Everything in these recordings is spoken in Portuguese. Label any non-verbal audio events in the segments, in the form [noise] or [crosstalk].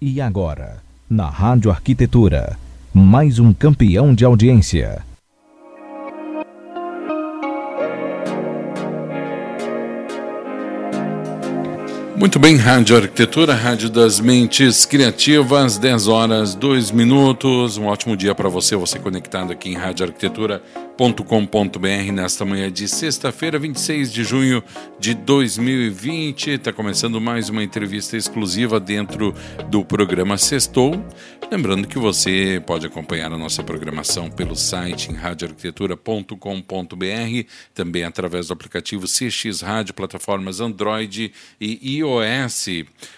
E agora, na Rádio Arquitetura, mais um campeão de audiência. Muito bem, Rádio Arquitetura, Rádio das Mentes Criativas, 10 horas, 2 minutos. Um ótimo dia para você, você conectado aqui em Rádio Arquitetura com.br nesta manhã de sexta-feira, 26 de junho de 2020. Está começando mais uma entrevista exclusiva dentro do programa Sextou. Lembrando que você pode acompanhar a nossa programação pelo site em radioarquitetura.com.br, também através do aplicativo CX Rádio, plataformas Android e iOS.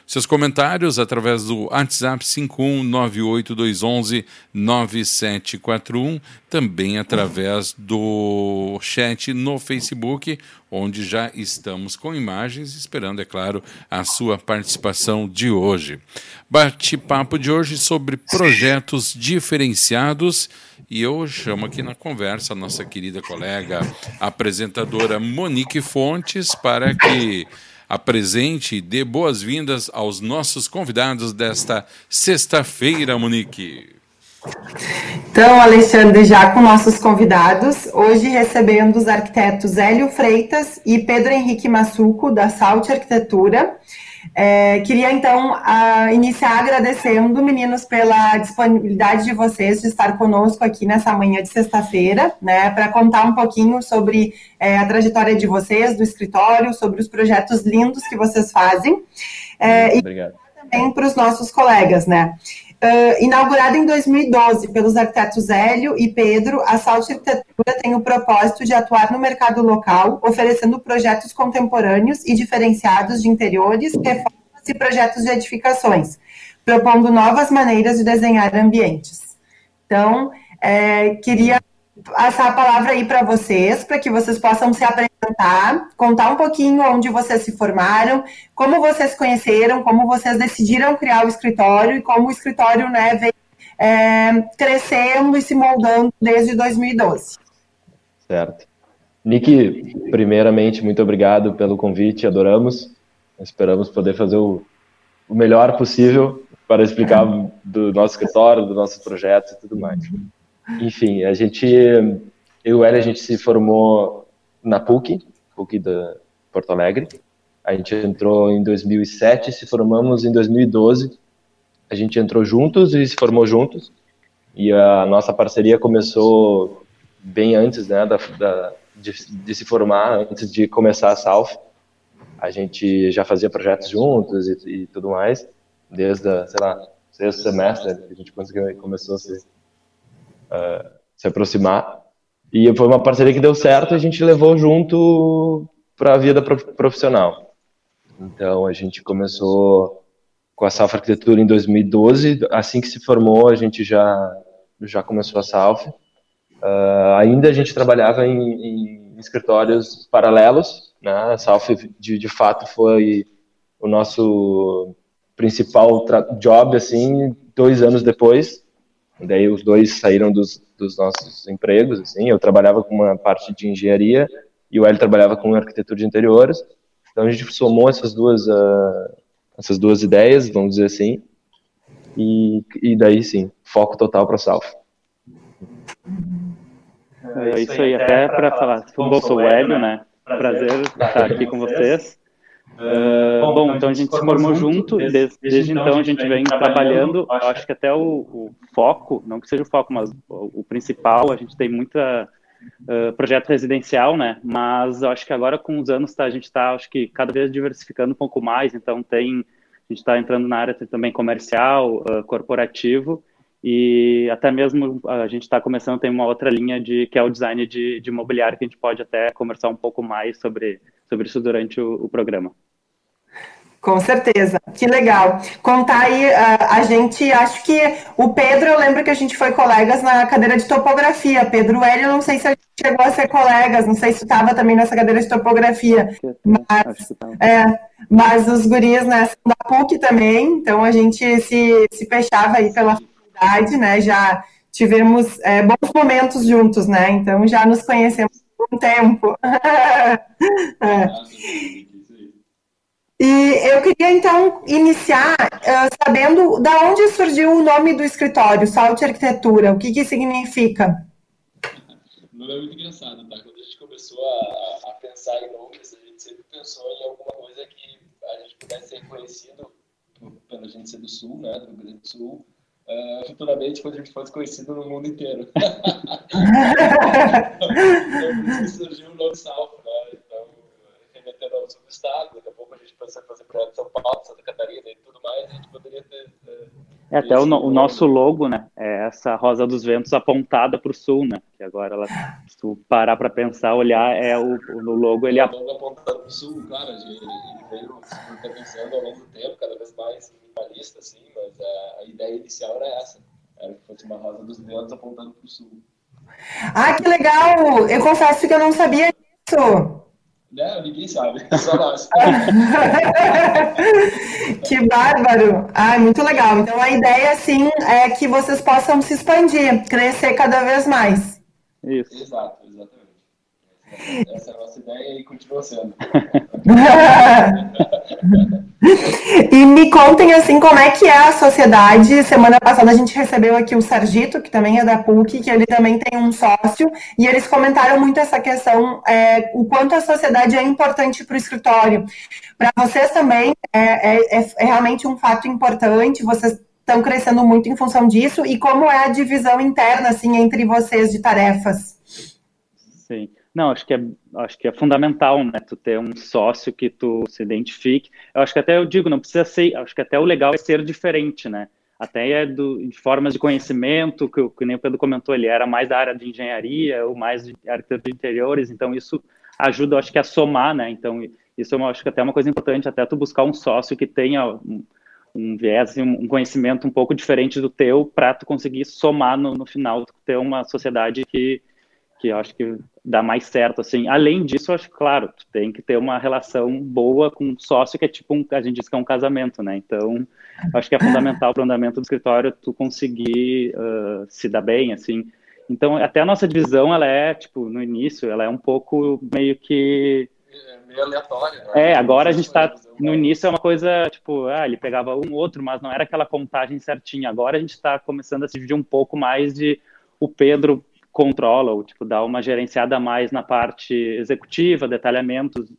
Seus comentários através do WhatsApp 51982119741, também através do chat no Facebook, onde já estamos com imagens, esperando, é claro, a sua participação de hoje. Bate-papo de hoje sobre projetos diferenciados. E eu chamo aqui na conversa a nossa querida colega, apresentadora Monique Fontes, para que apresente e dê boas-vindas aos nossos convidados desta sexta-feira, Monique. Então, Alexandre, já com nossos convidados, hoje recebendo os arquitetos Hélio Freitas e Pedro Henrique Massuco, da Salte Arquitetura. É, queria, então, a, iniciar agradecendo, meninos, pela disponibilidade de vocês de estar conosco aqui nessa manhã de sexta-feira, né, para contar um pouquinho sobre é, a trajetória de vocês, do escritório, sobre os projetos lindos que vocês fazem. É, Obrigado. E também para os nossos colegas, né. Uh, inaugurada em 2012 pelos arquitetos Hélio e Pedro, a Salt Arquitetura tem o propósito de atuar no mercado local, oferecendo projetos contemporâneos e diferenciados de interiores, reformas e projetos de edificações, propondo novas maneiras de desenhar ambientes. Então, é, queria passar a palavra aí para vocês, para que vocês possam se apresentar, contar um pouquinho onde vocês se formaram, como vocês conheceram, como vocês decidiram criar o escritório e como o escritório né, vem é, crescendo e se moldando desde 2012. Certo. Nick, primeiramente, muito obrigado pelo convite, adoramos. Esperamos poder fazer o, o melhor possível para explicar do nosso escritório, do nosso projeto e tudo mais. Enfim, a gente, eu e o Hélio, a gente se formou na PUC, PUC da Porto Alegre. A gente entrou em 2007, se formamos em 2012. A gente entrou juntos e se formou juntos. E a nossa parceria começou bem antes, né, da, da de, de, se formar, antes de começar a South. A gente já fazia projetos juntos e, e tudo mais, desde, sei lá, sexto semestre que a gente conseguiu, começou a se uh, se aproximar. E foi uma parceria que deu certo e a gente levou junto para a vida profissional. Então a gente começou com a Salf Arquitetura em 2012. Assim que se formou, a gente já já começou a Salf. Uh, ainda a gente trabalhava em, em escritórios paralelos. Né? A Salf de, de fato foi o nosso principal job assim dois anos depois Daí os dois saíram dos, dos nossos empregos, assim. Eu trabalhava com uma parte de engenharia e o Hélio trabalhava com arquitetura de interiores. Então a gente somou essas duas uh, essas duas ideias, vamos dizer assim. E, e daí sim, foco total para South. É isso aí, até para falar, eu sou o Hélio, né? Prazer estar aqui com vocês. Uh, bom, então a gente se formou junto, desde, desde então a gente vem trabalhando, acho que até o, o foco, não que seja o foco, mas o, o principal, a gente tem muita uh, projeto residencial, né, mas acho que agora com os anos tá, a gente está, acho que cada vez diversificando um pouco mais, então tem, a gente está entrando na área também comercial, uh, corporativo, e até mesmo a gente está começando, tem uma outra linha de que é o design de, de mobiliário, que a gente pode até conversar um pouco mais sobre, sobre isso durante o, o programa. Com certeza, que legal. Contar aí, a, a, gente, acho que o Pedro, eu lembro que a gente foi colegas na cadeira de topografia. Pedro Hélio, não sei se a gente chegou a ser colegas, não sei se estava também nessa cadeira de topografia. Mas, é, mas os guris né, são da PUC também, então a gente se, se fechava aí pela faculdade, né? Já tivemos é, bons momentos juntos, né? Então já nos conhecemos há um tempo. [laughs] é. E eu queria então iniciar uh, sabendo da onde surgiu o nome do escritório, Salte Arquitetura, o que, que significa? O nome é muito engraçado, tá? Quando a gente começou a, a pensar em nomes, a gente sempre pensou em alguma coisa que a gente pudesse ser reconhecido pela gente ser do Sul, né, do Rio Grande do Sul, uh, futuramente quando a gente fosse conhecido no mundo inteiro. [laughs] [laughs] então, surgiu o nome? Então, remetendo ao sul do estado, daqui a pouco a gente pensa em fazer projeto São Paulo, Santa Catarina e tudo mais, a gente poderia ter. é até o, no, o, nosso logo, né? É essa rosa dos ventos apontada para o sul, né? Que agora, ela, se tu parar para pensar, olhar, é o, o logo ele. O logo apontado para o sul, claro, ele veio se pensando ao longo do tempo, cada vez mais minimalista, assim, mas a, a ideia inicial era essa, era que fosse uma rosa dos ventos apontando para o sul. Ah, que legal! Eu confesso que eu não sabia disso. Não, ninguém sabe, [laughs] só nós. [laughs] que bárbaro! Ah, muito legal. Então a ideia, sim, é que vocês possam se expandir, crescer cada vez mais. Isso. Exato. Essa é a nossa ideia e continua sendo. [laughs] e me contem assim como é que é a sociedade. Semana passada a gente recebeu aqui o Sargito, que também é da PUC, que ele também tem um sócio, e eles comentaram muito essa questão, é, o quanto a sociedade é importante para o escritório. Para vocês também é, é, é, é realmente um fato importante, vocês estão crescendo muito em função disso, e como é a divisão interna assim entre vocês de tarefas? Sim. Não, acho que é, acho que é fundamental, né? Tu ter um sócio que tu se identifique. Eu acho que até eu digo, não precisa ser, acho que até o legal é ser diferente, né? Até é do, de formas de conhecimento, que, que nem o Pedro comentou, ele era mais da área de engenharia, ou mais de arquitetura de interiores, então isso ajuda, acho que, a somar, né? Então, isso eu acho que até é uma coisa importante, até tu buscar um sócio que tenha um, um viés, um conhecimento um pouco diferente do teu, para tu conseguir somar no, no final, ter uma sociedade que que eu acho que dá mais certo, assim. Além disso, acho claro, tu tem que ter uma relação boa com um sócio que é tipo um, a gente diz que é um casamento, né? Então, acho que é fundamental para o andamento do escritório tu conseguir uh, se dar bem, assim. Então, até a nossa divisão, ela é, tipo, no início, ela é um pouco meio que... É meio aleatória, né? É, agora a gente está... No início é uma coisa, tipo, ah, ele pegava um, outro, mas não era aquela contagem certinha. Agora a gente está começando a se dividir um pouco mais de o Pedro controla, ou tipo, dá uma gerenciada mais na parte executiva, detalhamentos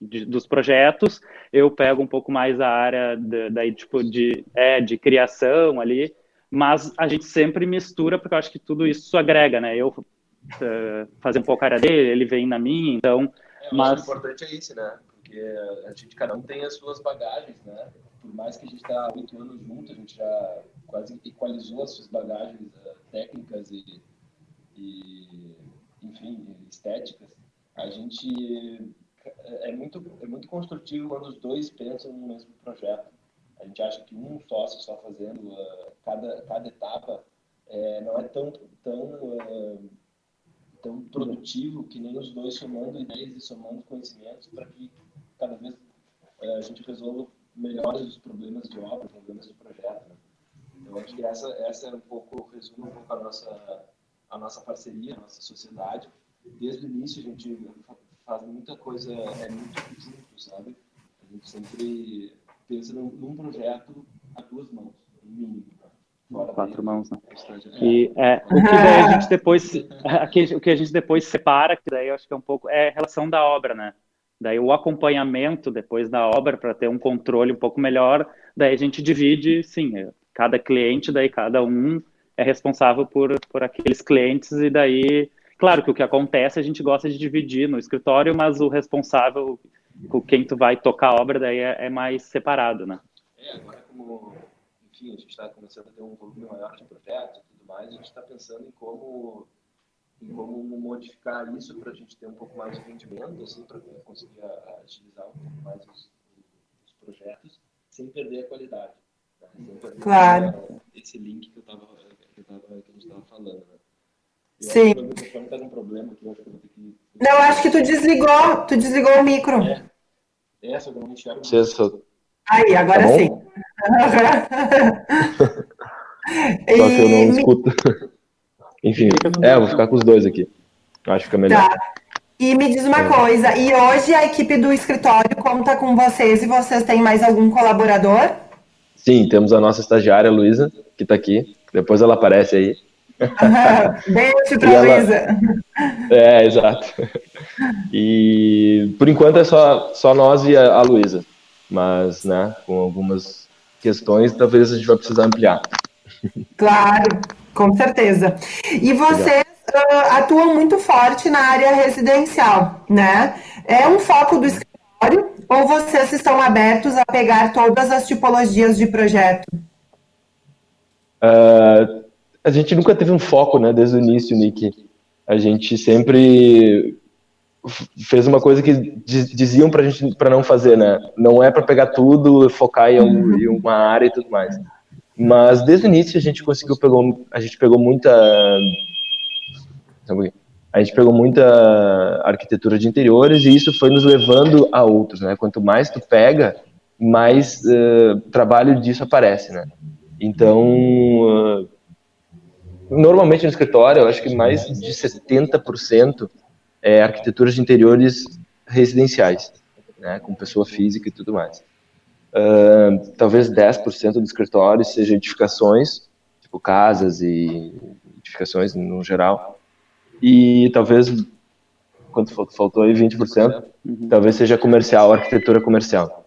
de, dos projetos, eu pego um pouco mais a área de, daí, tipo, de, é, de criação ali, mas a gente sempre mistura, porque eu acho que tudo isso agrega, né? Eu uh, fazer um pouco a área dele, ele vem na minha, então... É, mas... o importante é isso, né? Porque a gente, cada um tem as suas bagagens, né? Por mais que a gente está oito anos junto, a gente já quase equalizou as suas bagagens uh, técnicas e e, enfim, estéticas, a gente é muito, é muito construtivo quando os dois pensam no mesmo projeto. A gente acha que um sócio só fazendo uh, cada, cada etapa é, não é tão, tão, uh, tão produtivo que nem os dois somando ideias e somando conhecimentos para que cada vez uh, a gente resolva melhor os problemas de obra, problemas de projeto. Né? Então, acho que essa, essa é um pouco, resume um pouco a nossa a nossa parceria, a nossa sociedade. Desde o início a gente faz muita coisa, é muito junto, sabe? A gente sempre pensa num, num projeto a duas mãos, no mínimo. Né? Quatro mãos, né? É. E é, o que daí a gente depois, [laughs] o que a gente depois separa, que daí eu acho que é um pouco, é a relação da obra, né? Daí o acompanhamento depois da obra para ter um controle um pouco melhor, daí a gente divide, sim, cada cliente, daí cada um é responsável por, por aqueles clientes e daí, claro que o que acontece a gente gosta de dividir no escritório, mas o responsável com quem tu vai tocar a obra daí é, é mais separado, né? É, agora como, enfim, a gente está começando a ter um volume maior de projetos e tudo mais, a gente está pensando em como em como modificar isso para a gente ter um pouco mais de rendimento, assim, para conseguir agilizar um pouco mais os, os projetos, sem perder a qualidade. Né? Sem perder claro. esse link que eu estava que, tava, que a gente estava falando, né? Eu Sim. Acho que o tá com problema aqui, eu acho que eu vou ter que... Não, acho que tu desligou, tu desligou o micro. É, só que eu não enxergo. Só... Aí, agora tá sim. [laughs] só que eu não escuto. [laughs] Enfim, é, eu vou ficar com os dois aqui. Eu acho que fica melhor. Tá. E me diz uma é. coisa, e hoje a equipe do escritório conta com vocês e vocês têm mais algum colaborador? Sim, temos a nossa estagiária Luísa, que está aqui. Depois ela aparece aí. [laughs] Beijo para Luísa. É, exato. E por enquanto é só, só nós e a, a Luísa. Mas, né, com algumas questões, talvez a gente vai precisar ampliar. Claro, com certeza. E vocês uh, atuam muito forte na área residencial, né? É um foco do escritório ou vocês estão abertos a pegar todas as tipologias de projeto? Uh, a gente nunca teve um foco, né, desde o início, Nick. A gente sempre fez uma coisa que diziam para gente para não fazer, né? Não é para pegar tudo, focar em, um, em, uma área e tudo mais. Mas desde o início a gente conseguiu pegou, a gente pegou muita a gente pegou muita arquitetura de interiores e isso foi nos levando a outros, né? Quanto mais tu pega, mais uh, trabalho disso aparece, né? Então, uh, normalmente no escritório, eu acho que mais de 70% é arquiteturas de interiores residenciais, né? Com pessoa física e tudo mais. Uh, talvez 10% do escritório seja edificações, tipo casas e edificações no geral e talvez, quanto faltou aí, 20%, uhum. talvez seja comercial, arquitetura comercial,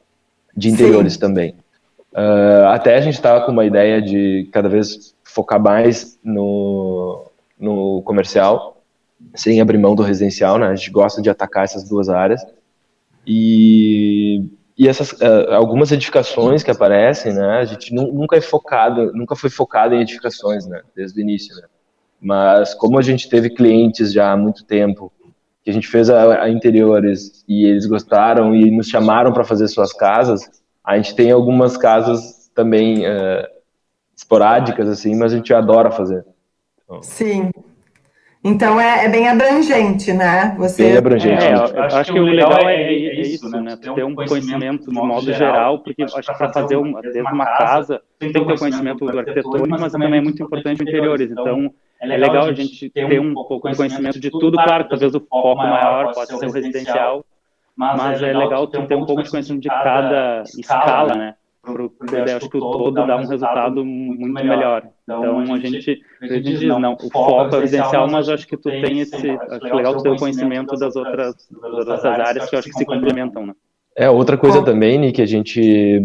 de interiores Sim. também. Uh, até a gente estava com uma ideia de cada vez focar mais no, no comercial, sem abrir mão do residencial, né? A gente gosta de atacar essas duas áreas. E, e essas uh, algumas edificações que aparecem, né? A gente nunca é focado, nunca foi focado em edificações, né? Desde o início, né? Mas como a gente teve clientes já há muito tempo, que a gente fez a, a interiores e eles gostaram e nos chamaram para fazer suas casas, a gente tem algumas casas também uh, esporádicas, assim, mas a gente adora fazer. Então, Sim. Então é, é, bem abrangente, né? Você... Bem abrangente. É, eu, eu acho, acho que o legal é, é, é isso, né? né? Ter um conhecimento de modo geral, porque acho que para fazer uma, uma casa, tem que ter o conhecimento do arquitetor, mas também é muito importante interiores. Então, é legal, é legal a gente ter um pouco de conhecimento de tudo, claro, talvez o foco maior pode ser o residencial, mas é legal ter um pouco de conhecimento de cada escala, né? Pro, eu acho que o todo dá um resultado muito melhor. Então a gente, a gente diz, não, o foco é residencial, mas eu acho que tu tem esse, acho legal tu ter o conhecimento das outras, das outras áreas que eu acho que se complementam, né? É, outra coisa também, Nick, que a gente,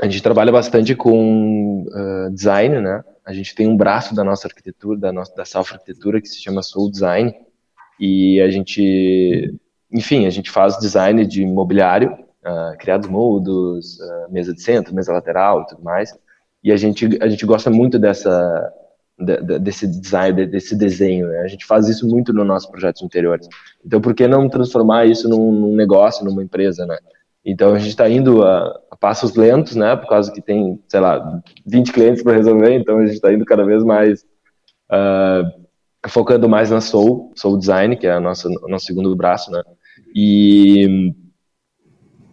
a gente trabalha bastante com uh, design, né? A gente tem um braço da nossa arquitetura, da nossa da Self Arquitetura, que se chama Soul Design, e a gente, enfim, a gente faz design de mobiliário, uh, criados moldos, uh, mesa de centro, mesa lateral e tudo mais, e a gente, a gente gosta muito dessa, de, desse design, desse desenho, né? A gente faz isso muito no nosso projeto interiores. Então, por que não transformar isso num, num negócio, numa empresa, né? Então a gente está indo a, a, passos lentos, né? Por causa que tem, sei lá, 20 clientes para resolver, então a gente está indo cada vez mais uh, focando mais na Soul, Soul Design, que é a nossa, o nosso segundo braço, né? E,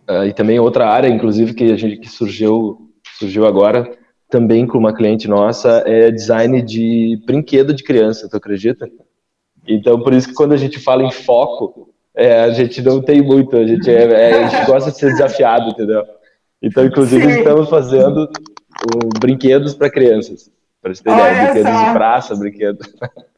uh, e também outra área, inclusive, que a gente que surgiu, surgiu agora, também com uma cliente nossa, é design de brinquedo de criança, tu acredita? Então, por isso que quando a gente fala em foco, é, a gente não tem muito, a gente, é, é, a gente gosta de ser desafiado, entendeu? Então, inclusive, Sim. estamos fazendo um, brinquedos para crianças. Para você ter ideia, brinquedos só. de praça, brinquedos. [laughs]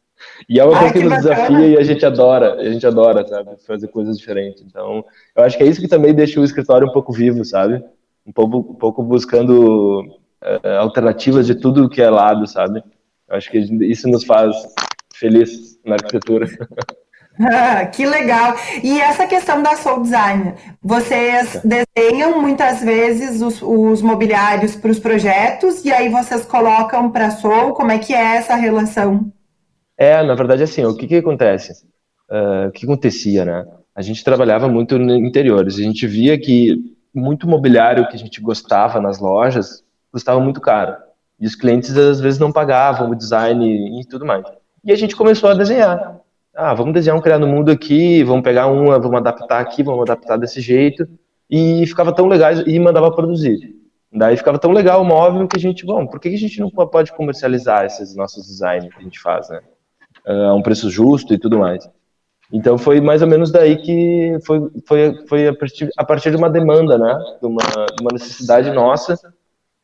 E é uma coisa que, que nos bacana. desafia e a gente adora, a gente adora, sabe, fazer coisas diferentes. Então, eu acho que é isso que também deixa o escritório um pouco vivo, sabe? Um pouco, um pouco buscando uh, alternativas de tudo que é lado, sabe? Eu acho que isso nos faz feliz na arquitetura. [laughs] [laughs] que legal! E essa questão da Soul Design, vocês desenham muitas vezes os, os mobiliários para os projetos e aí vocês colocam para a Soul, como é que é essa relação? É, na verdade, assim, o que que acontece? Uh, o que acontecia, né? A gente trabalhava muito no interiores, a gente via que muito mobiliário que a gente gostava nas lojas custava muito caro. E os clientes às vezes não pagavam o design e tudo mais. E a gente começou a desenhar ah, vamos desenhar um criado mundo aqui, vamos pegar uma, vamos adaptar aqui, vamos adaptar desse jeito, e ficava tão legal e mandava produzir. Daí ficava tão legal o móvel que a gente, bom, por que a gente não pode comercializar esses nossos designs que a gente faz, né? A um preço justo e tudo mais. Então foi mais ou menos daí que foi, foi, foi a, partir, a partir de uma demanda, né? De uma, de uma necessidade nossa,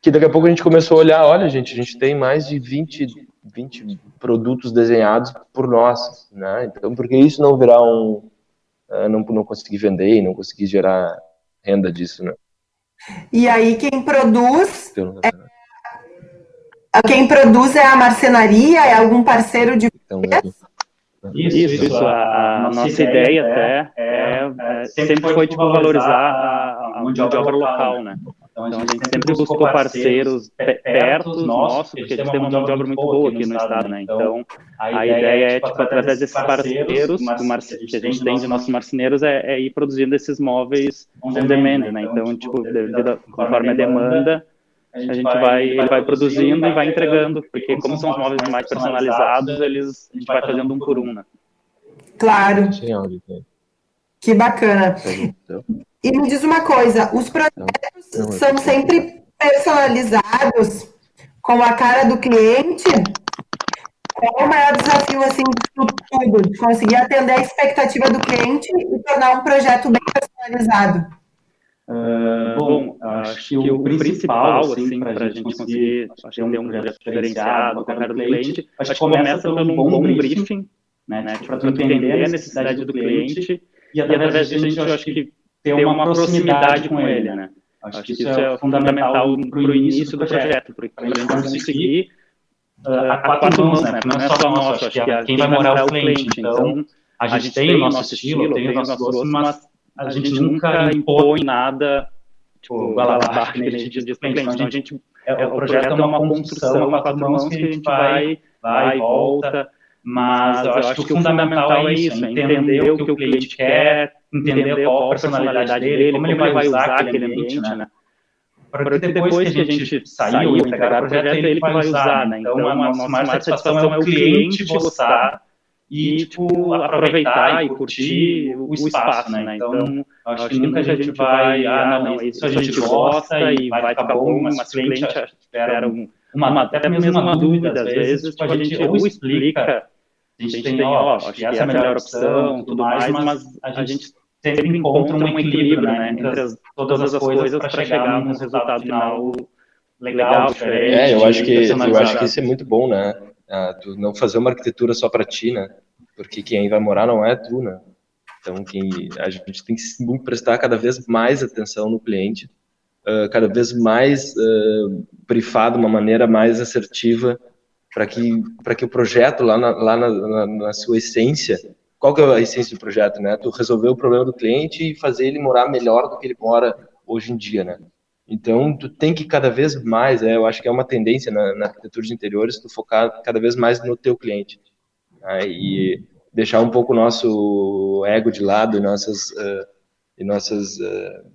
que daqui a pouco a gente começou a olhar, olha gente, a gente tem mais de 20, 20 produtos desenhados por nós, né? Então por que isso não virar um... Uh, não, não conseguir vender e não conseguir gerar renda disso, né? E aí quem produz... É, quem produz é a marcenaria? É algum parceiro de então, isso, isso, isso. A, a, nossa, nossa ideia, até é, é, é sempre, sempre foi tipo, valorizar a, a mão de obra local, né? Então, então a gente sempre buscou parceiros perto nossos, porque a gente tem uma mão de obra muito boa aqui no estado, né? Então a ideia é, tipo, tipo através desses parceiros que a gente tem de nossos marceneiros, é, é ir produzindo esses móveis on demand, né? Então, tipo, devido, conforme a demanda, a gente, a gente vai, vai, vai produzindo e vai entregando, porque como são os móveis mais personalizados, eles, a gente vai fazendo um por um, né? Claro. Que bacana. E me diz uma coisa, os projetos são sempre personalizados com a cara do cliente? Qual é o maior desafio, assim, de tudo, de conseguir atender a expectativa do cliente e tornar um projeto bem personalizado? Uh, bom, acho que o principal, assim, assim para a gente conseguir ter um, um projeto diferenciado com a cara do cliente, acho que começa pelo um bom briefing, né, né para tu entender a necessidade do cliente e através disso a gente, acho que ter uma proximidade com ele, né. Acho que isso é fundamental para o início do projeto, para a gente conseguir uh, a quatro mãos, né, não é só nosso, acho que quem vai morar é o cliente, então a gente tem o nosso estilo, tem os nossos gostos, mas a, a gente, gente, nunca impõe nada, tipo, tipo lá que a gente diz para o cliente. Então, a gente, é, é, o projeto é uma construção a quatro mãos que a gente vai, vai e volta, mas eu acho que o fundamental é isso, é entender o que o cliente quer, entender qual a personalidade dele, como ele vai usar aquele ambiente, né? né? Porque depois que a gente saiu, entregar o projeto, é ele vai usar, né? Então, a nossa maior satisfação é o cliente gostar e, tipo, aproveitar e curtir o espaço, né? né? Então, então acho que nunca a gente vai, ah, não, isso a gente gosta e vai ficar bom, mas o cliente espera um, uma, até mesmo uma dúvida, às vezes, tipo, a gente ou explica, a gente tem, ó, acho que essa é a melhor opção, tudo mais, mas a gente sempre encontra um equilíbrio, né, entre as, todas as coisas para chegar num resultado final legal, diferente. É, eu acho que, eu acho que isso é muito bom, né? Ah, tu não fazer uma arquitetura só para ti, né? Porque quem vai morar não é tu, né? Então, quem, a gente tem que prestar cada vez mais atenção no cliente, uh, cada vez mais uh, brifar de uma maneira mais assertiva para que para que o projeto lá na, lá na, na, na, sua essência, qual que é a essência do projeto, né? Tu resolver o problema do cliente e fazer ele morar melhor do que ele mora hoje em dia, né? Então, tu tem que cada vez mais, é, eu acho que é uma tendência na, na, arquitetura de interiores, tu focar cada vez mais no teu cliente. Né, e deixar um pouco o nosso ego de lado e nossas, uh, e nossas uh,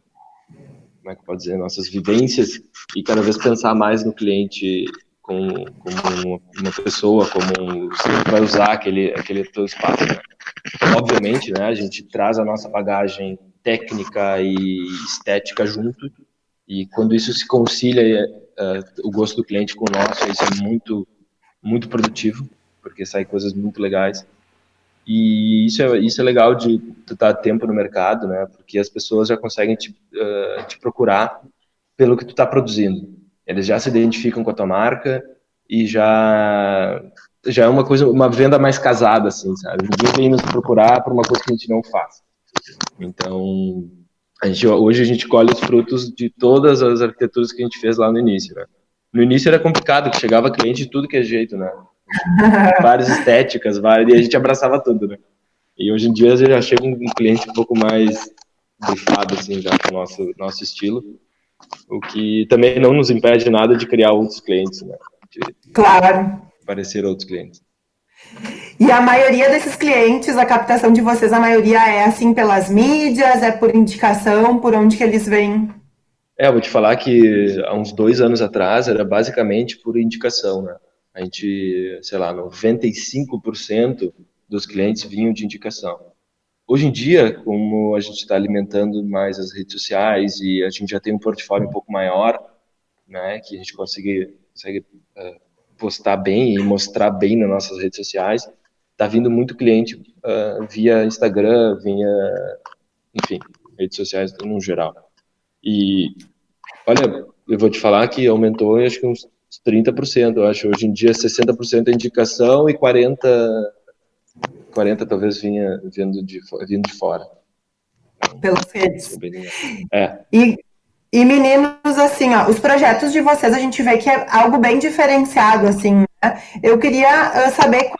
como é que pode dizer, nossas vivências e cada vez pensar mais no cliente como, como uma pessoa, como você vai usar aquele, aquele teu espaço. Né? Obviamente, né, a gente traz a nossa bagagem técnica e estética junto, e quando isso se concilia uh, o gosto do cliente com o nosso, isso é muito, muito produtivo, porque sai coisas muito legais. E isso é, isso é legal de estar tempo no mercado, né? Porque as pessoas já conseguem te, uh, te procurar pelo que tu está produzindo. Eles já se identificam com a tua marca e já já é uma coisa, uma venda mais casada, assim, sabe? Ninguém vem nos procurar por uma coisa que a gente não faz. Então, a gente, hoje a gente colhe os frutos de todas as arquiteturas que a gente fez lá no início, né? No início era complicado, que chegava cliente de tudo que é jeito, né? [laughs] Várias estéticas, várias, e a gente abraçava tudo, né? E hoje em dia já chega um cliente um pouco mais bufado, assim, já com o nosso, nosso estilo, o que também não nos impede nada de criar outros clientes, né? De claro. Aparecer outros clientes. E a maioria desses clientes, a captação de vocês, a maioria é assim pelas mídias, é por indicação, por onde que eles vêm? É, eu vou te falar que há uns dois anos atrás era basicamente por indicação, né? A gente, sei lá, 95% dos clientes vinham de indicação. Hoje em dia, como a gente está alimentando mais as redes sociais e a gente já tem um portfólio um pouco maior, né, que a gente consegue, consegue uh, postar bem e mostrar bem nas nossas redes sociais, tá vindo muito cliente uh, via Instagram, via, enfim, redes sociais no geral. E, olha, eu vou te falar que aumentou, acho que uns 30%, eu acho. Hoje em dia, 60% é indicação e 40%, 40 talvez vinha vindo de, vindo de fora. Pelas redes. É. E, e meninos, assim, ó, os projetos de vocês a gente vê que é algo bem diferenciado, assim, né? Eu queria uh, saber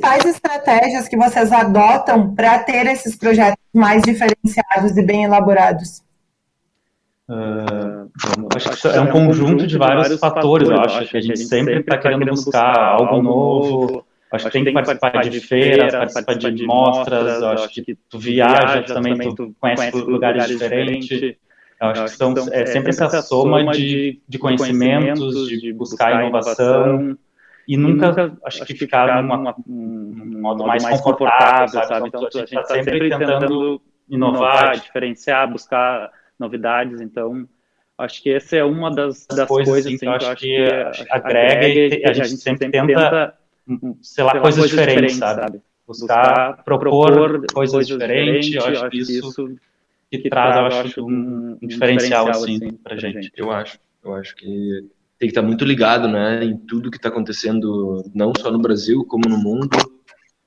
principais estratégias que vocês adotam para ter esses projetos mais diferenciados e bem elaborados? Uh, acho que é um conjunto de vários fatores, eu acho que a gente sempre está querendo buscar algo novo, acho que tem que participar de feiras, participar de mostras, acho que tu viaja também, tu conhece lugares diferentes, eu acho que são, é sempre essa soma de, de conhecimentos, de buscar inovação, e nunca, acho que ficar numa, num modo mais, confortável, sabe? Então, então a gente está sempre tentando inovar, diferenciar, buscar novidades, então acho que essa é uma das, das coisas, coisas assim, que eu acho que, que agrega e a gente sempre tenta, sei lá, coisas diferentes, sabe? Buscar, propor coisas diferentes, eu acho que isso que traz, eu acho, um, um diferencial, assim, assim pra gente. Eu acho, eu acho que tem que estar muito ligado, né, em tudo que está acontecendo, não só no Brasil, como no mundo.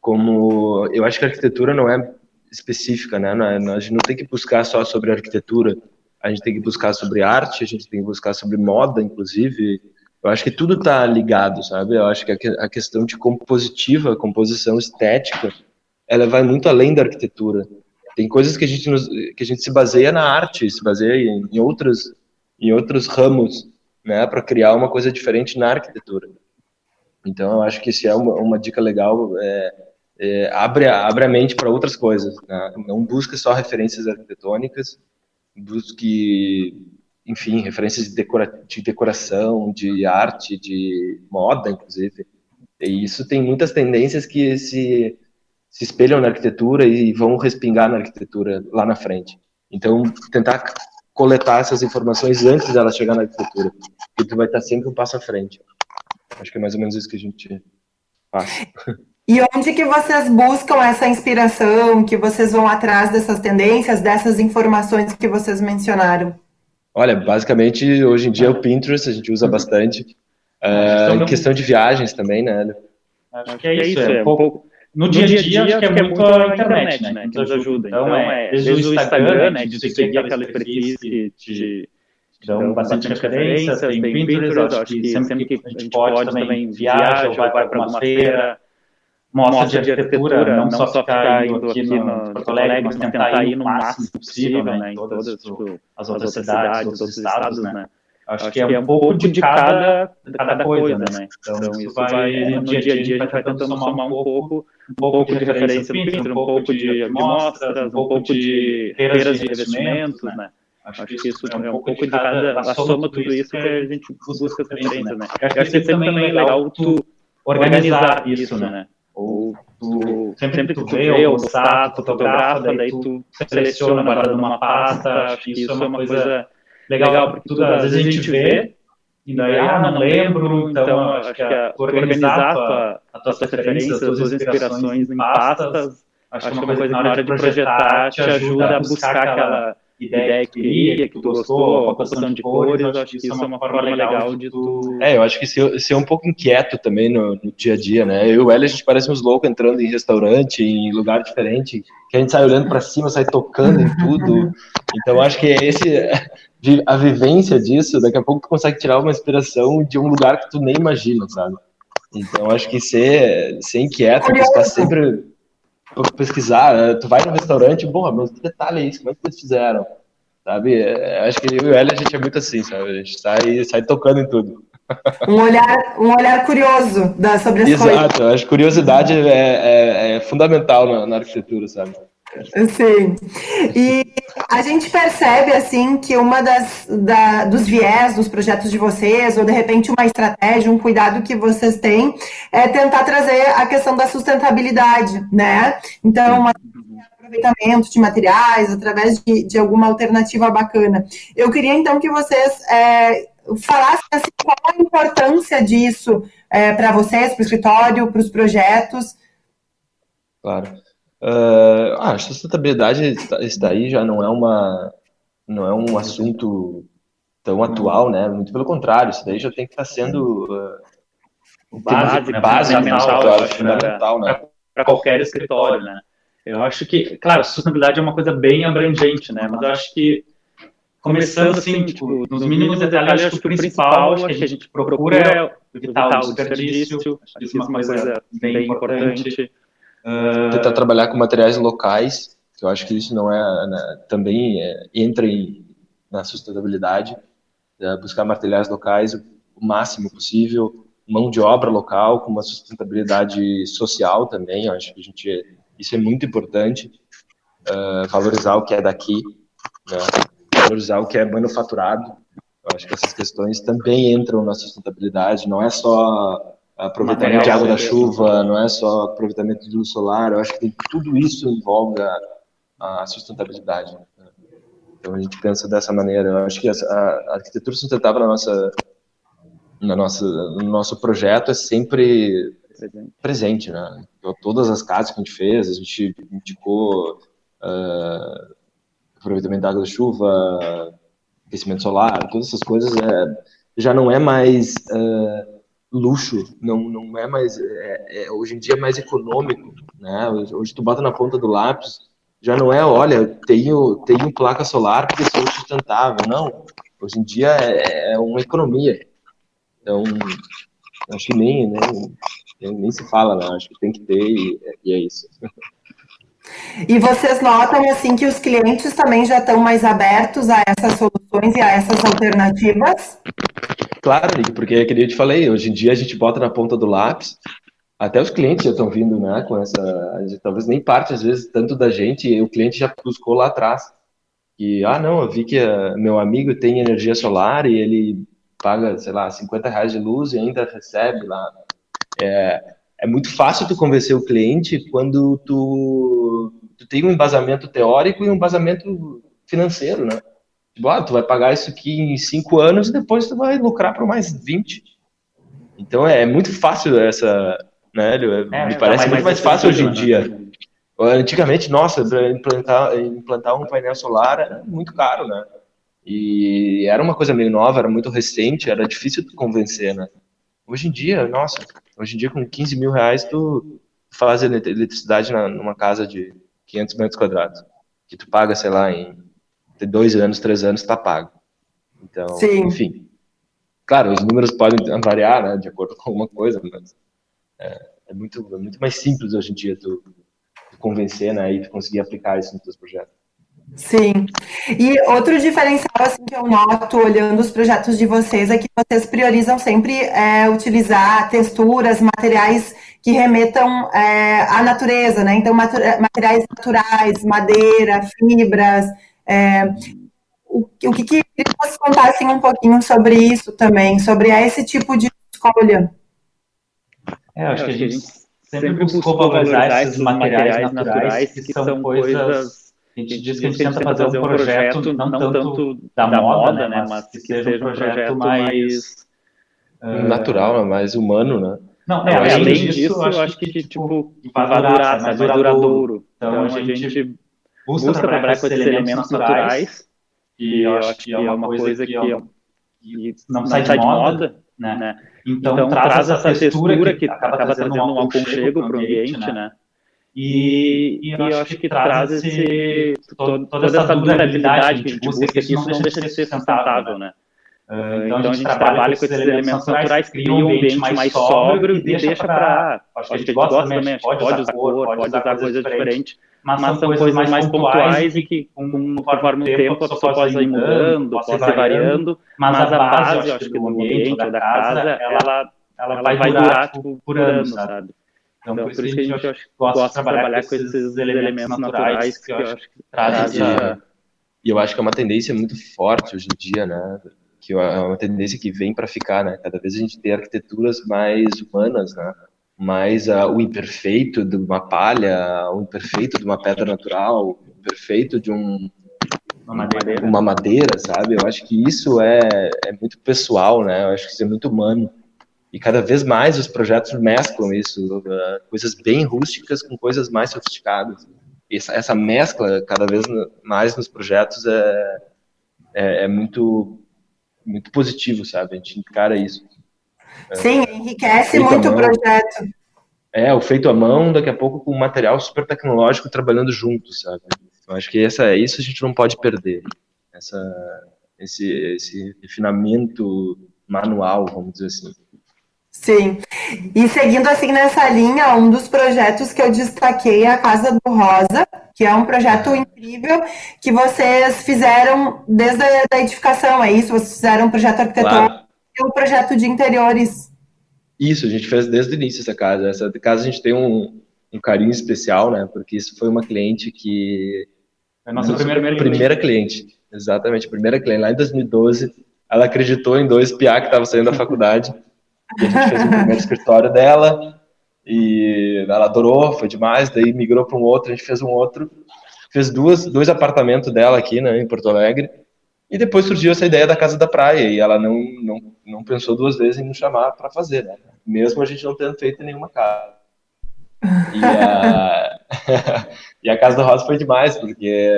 Como eu acho que a arquitetura não é específica, né? Não é, a gente não tem que buscar só sobre arquitetura. A gente tem que buscar sobre arte, a gente tem que buscar sobre moda, inclusive. Eu acho que tudo está ligado, sabe? Eu acho que a questão de compositiva, composição estética, ela vai muito além da arquitetura. Tem coisas que a gente nos, que a gente se baseia na arte, se baseia em, em outros em outros ramos né, para criar uma coisa diferente na arquitetura. Então, eu acho que isso é uma, uma dica legal. É, é, abre, abre a mente para outras coisas. Né? Não busque só referências arquitetônicas, busque, enfim, referências de, decora, de decoração, de arte, de moda, inclusive. E isso tem muitas tendências que se, se espelham na arquitetura e vão respingar na arquitetura lá na frente. Então, tentar coletar essas informações antes dela chegar na arquitetura. E tu vai estar sempre um passo à frente. Acho que é mais ou menos isso que a gente faz. [laughs] E onde que vocês buscam essa inspiração, que vocês vão atrás dessas tendências, dessas informações que vocês mencionaram? Olha, basicamente, hoje em dia é o Pinterest, a gente usa bastante. [laughs] Uh, em questão de viagens também, né? Acho que é isso, é, um pouco no, dia a dia, dia acho que é, é muito a internet, né, né que nos ajuda. Então, então é, desde o Instagram, né, de seguir aquela perfis que te dão bastante referência, tem Pinterest, acho que sempre que a gente pode também viaja ou vai para alguma feira, mostra de arquitetura, não só ficar indo aqui no Porto Alegre, mas tentar ir no máximo possível, né, em todas as outras cidades, outros estados, né. Acho, Acho que, é, é um pouco de cada, cada coisa, né? né? Então, então, isso vai, no dia a dia, a gente vai tentando somar um pouco, um pouco de referência do um pouco de, mostras, um pouco de feiras de investimentos, né? Acho que isso é um pouco de cada, a soma tudo isso que a gente busca referência, né? Eu acho que também é legal tu organizar isso, né? Ou tu, sempre, sempre tu vê, ou tu fotografa, daí tu seleciona agora numa pasta, acho que isso é uma coisa legal, porque tudo, às vezes a gente vê, e daí, ah, não lembro, então, então acho que a, organizar a tua, as tuas referências, as tuas inspirações em pastas, acho que é uma coisa na hora de projetar te ajuda a buscar aquela ideia que queria, que tu gostou, a composição de cores, eu acho que isso é uma forma legal de tu... É, eu acho que ser, ser um pouco inquieto também no, no dia a dia, né? Eu e o Hélio, a gente parece uns loucos entrando em restaurante, em lugar diferente, que a gente sai olhando para cima, sai tocando em tudo. Então, acho que é esse a vivência disso, daqui a pouco tu consegue tirar uma inspiração de um lugar que tu nem imagina, sabe? Então acho que ser, ser inquieto, buscar sempre pesquisar, né? tu vai no restaurante, bom, mas detalhe é isso, como é que eles fizeram? Sabe? É, acho que eu e o Hélio, a gente é muito assim, sabe? A gente sai, sai tocando em tudo. Um olhar, um olhar curioso da, sobre as Exato, coisas. Exato, acho que curiosidade é, é, é fundamental na, na arquitetura, sabe? Sim. E a gente percebe, assim, que uma das da, dos viés dos projetos de vocês, ou de repente uma estratégia, um cuidado que vocês têm, é tentar trazer a questão da sustentabilidade, né? Então, uma aproveitamento de materiais, através de, de alguma alternativa bacana. Eu queria, então, que vocês é, falassem assim, qual a importância disso é, para vocês, para o escritório, para os projetos, Claro. Uh, ah, a sustentabilidade está aí já não é uma não é um assunto tão atual, né? Muito pelo contrário, isso daí já tem que estar sendo uh, básico, né? básico fundamental, claro, fundamental, né? Para qualquer escritório, né? Eu acho que, claro, sustentabilidade é uma coisa bem abrangente, né? Mas eu acho que começando assim, tipo, nos mínimos detalhes, acho que o principal acho que a gente procura é evitar o desperdício, acho que isso é uma coisa bem importante. Tentar trabalhar com materiais locais, que eu acho que isso não é, né, também é, entra em, na sustentabilidade, é buscar materiais locais o máximo possível, mão de obra local com uma sustentabilidade social também, eu acho que a gente isso é muito importante, uh, valorizar o que é daqui, né? valorizar o que é manufaturado. Eu acho que essas questões também entram na sustentabilidade, não é só aproveitamento de água da chuva, não é só aproveitamento de luz solar, eu acho que tem, tudo isso envolve a, a sustentabilidade. Né? Então a gente pensa dessa maneira. Eu acho que a, a arquitetura sustentável na nossa, na nossa, no nosso projeto é sempre presente, presente né? Então, todas as casas que a gente fez, a gente indicou uh, aproveitamento da água da chuva, aquecimento solar, todas essas coisas é, já não é mais uh, luxo, não, não é mais, é, é, hoje em dia é mais econômico, né? Hoje tu bota na ponta do lápis, já não é, olha, tenho, tenho placa solar porque sou sustentável, não. Hoje em dia é, é uma economia. Então, acho que nem, nem, nem se fala, né? Acho que tem que ter e, e é isso. E vocês notam assim que os clientes também já estão mais abertos a essas soluções e a essas alternativas? Claro, porque é que eu te falei, hoje em dia a gente bota na ponta do lápis, até os clientes já estão vindo, né, com essa, talvez nem parte às vezes tanto da gente, o cliente já buscou lá atrás. E, ah, não, eu vi que uh, meu amigo tem energia solar e ele paga, sei lá, 50 reais de luz e ainda recebe lá. É, é muito fácil tu convencer o cliente quando tu, tu tem um embasamento teórico e um embasamento financeiro, né? Tipo, ah, tu vai pagar isso aqui em cinco anos e depois tu vai lucrar por mais 20. Então é, é muito fácil essa, né? É, me parece muito mais fácil hoje em né? dia. Antigamente, nossa, implantar, implantar um painel solar era muito caro, né? E era uma coisa meio nova, era muito recente, era difícil de convencer, né? Hoje em dia, nossa, hoje em dia com 15 mil reais tu faz eletricidade na, numa casa de 500 metros quadrados, que tu paga, sei lá, em dois anos, três anos, tá pago. Então, Sim. enfim. Claro, os números podem variar, né, de acordo com alguma coisa, mas é, é muito, é muito mais simples hoje em dia tu, tu convencer, né, e conseguir aplicar isso nos teus projetos. Sim. E outro diferencial assim, que eu noto olhando os projetos de vocês é que vocês priorizam sempre é, utilizar texturas, materiais que remetam é, à natureza, né? Então, materiais naturais, madeira, fibras. É, o, o que, que vocês contassem um pouquinho sobre isso também, sobre esse tipo de escolha? É, acho que a gente sempre buscou valorizar esses materiais naturais, que são coisas a gente diz que a gente tenta fazer um projeto não tanto da moda, né, mas que seja um projeto mais uh, natural, mais humano, né? Não, é, além, além disso, eu acho que, que tipo, vai durar, mais duradouro. Então, então, a gente busca trabalhar com esses elementos naturais, e eu acho que é uma coisa que, que não sai de moda, né? né? Então, então traz essa textura que acaba trazendo um aconchego para o ambiente, né? E, e, eu, acho que, traz esse, toda, toda essa durabilidade que a gente busca, que isso não deixa de ser sustentável, né? Uh, então, então, a gente trabalha com esses elementos naturais, cria um ambiente mais sóbrio e deixa para. A gente gosta também, a gente pode usar cor, pode usar coisas diferentes, mas são coisas mais pontuais e que, conforme o tempo, a pessoa pode ir mudando, pode ir variando, mas a base, eu acho que do ambiente ou da casa, ela, ela vai durar tipo, por anos, sabe? Então, então, por isso que a gente acho, gosta de trabalhar, trabalhar com esses, elementos naturais que eu acho que trazem. E eu acho que é uma tendência muito forte hoje em dia, né? Que é uma tendência que vem para ficar, né? Cada vez a gente tem arquiteturas mais humanas, né? Mais uh, o imperfeito de uma palha, o imperfeito de uma pedra natural, o imperfeito de um, uma madeira. uma madeira, sabe? Eu acho que isso é, é muito pessoal, né? Eu acho que isso é muito humano. E cada vez mais os projetos mesclam isso, uh, coisas bem rústicas com coisas mais sofisticadas. Essa, essa mescla, cada vez mais nos projetos, é, é, é muito, muito positivo, sabe? A gente encara isso. Sim, enriquece muito o projeto. É, o feito à mão, daqui a pouco com material super tecnológico trabalhando juntos, sabe? Eu acho que essa, isso a gente não pode perder. Essa, esse, esse refinamento manual, vamos dizer assim. Sim. E seguindo assim nessa linha, um dos projetos que eu destaquei é a Casa do Rosa, que é um projeto incrível que vocês fizeram desde a edificação, é isso? Vocês fizeram um projeto arquitetônico claro. E um projeto de interiores. Isso, a gente fez desde o início essa casa. Essa casa a gente tem um, um carinho especial, né? Porque isso foi uma cliente que. É a nossa, nossa primeira, primeira cliente. cliente. Exatamente, primeira cliente. Lá em 2012, ela acreditou em dois PA que estavam saindo da faculdade. E [laughs] a gente fez o primeiro escritório dela. E ela adorou, foi demais. Daí migrou para um outro, a gente fez um outro. Fez duas, dois apartamentos dela aqui, né, em Porto Alegre. E depois surgiu essa ideia da casa da praia e ela não, não, não pensou duas vezes em nos chamar para fazer, né? Mesmo a gente não tendo feito nenhuma casa. E a, [laughs] e a casa da Rosa foi demais, porque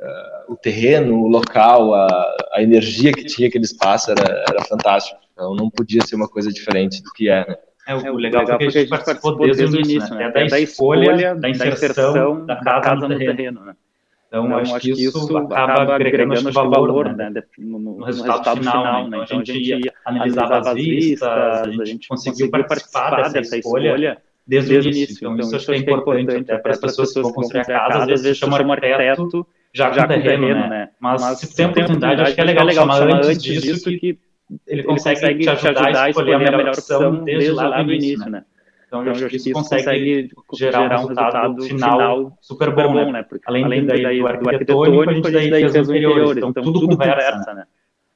uh, o terreno, o local, a, a energia que tinha aquele espaço era, era fantástico. Então não podia ser uma coisa diferente do que é, né? É, o, legal, legal porque a gente participou desde, desde o início, né? Até da, escolha, da inserção da casa, da casa no terreno, terreno né? Então, então acho, acho que isso acaba agregando acho, valor, né, né, no, no, no, resultado, resultado final. Né? Então, a gente analisava as vistas, a gente conseguiu participar dessa escolha desde, desde o início. Então, então, isso acho que é importante até para as pessoas que vão construir a casa, às vezes chamam arquiteto já, já com terreno, né? né? Mas, se tem oportunidade, acho que é legal chamar antes disso que ele consegue te ajudar a escolher a melhor opção desde lá do início, né? Então, então, eu acho que isso consegue gerar, gerar um resultado final super bom, né? né? Porque, além, além daí, do arquitetônico, a gente daí fez os interiores. Então, então, tudo conversa, né?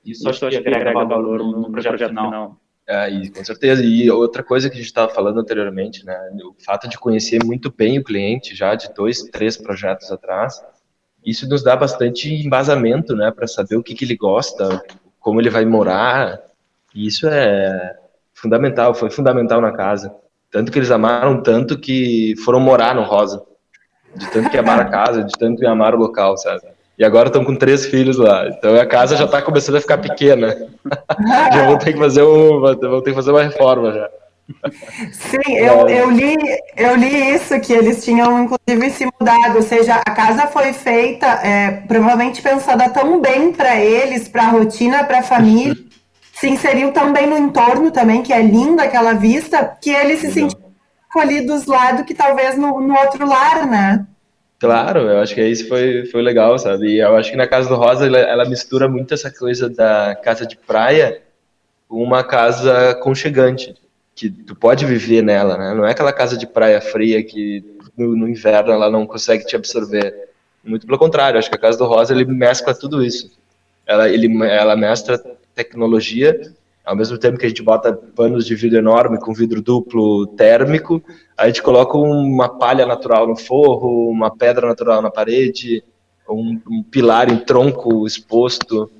Isso, isso acho que agrega valor no, projeto, projeto final. É, e, com certeza. E outra coisa que a gente estava falando anteriormente, né? O fato de conhecer muito bem o cliente já de dois, três projetos atrás, isso nos dá bastante embasamento, né? Para saber o que, que ele gosta, como ele vai morar. E isso é fundamental, foi fundamental na casa. Tanto que eles amaram tanto que foram morar no Rosa. De tanto que amaram a casa, de tanto que amaram o local, sabe? E agora estão com três filhos lá. Então a casa já está começando a ficar pequena. [laughs] já vão ter que fazer um, vão ter que fazer uma reforma já. Sim, eu, eu, li, eu li isso, que eles tinham inclusive se mudado, ou seja, a casa foi feita, é, provavelmente pensada tão bem para eles, para a rotina, para a família, se inseriu também no entorno também, que é linda aquela vista, que ele se sentiu acolhidos lá do que talvez no, no, outro lar, né? Claro, eu acho que isso foi, foi legal, sabe? E eu acho que na Casa do Rosa ela, ela mistura muito essa coisa da casa de praia com uma casa conchegante, que tu pode viver nela, né? Não é aquela casa de praia fria que no, no inverno ela não consegue te absorver. Muito pelo contrário, acho que a Casa do Rosa ele mescla tudo isso. Ela, ele, ela mestra tecnologia, ao mesmo tempo que a gente bota panos de vidro enorme com vidro duplo térmico, a gente coloca uma palha natural no forro, uma pedra natural na parede, um, um pilar em tronco exposto.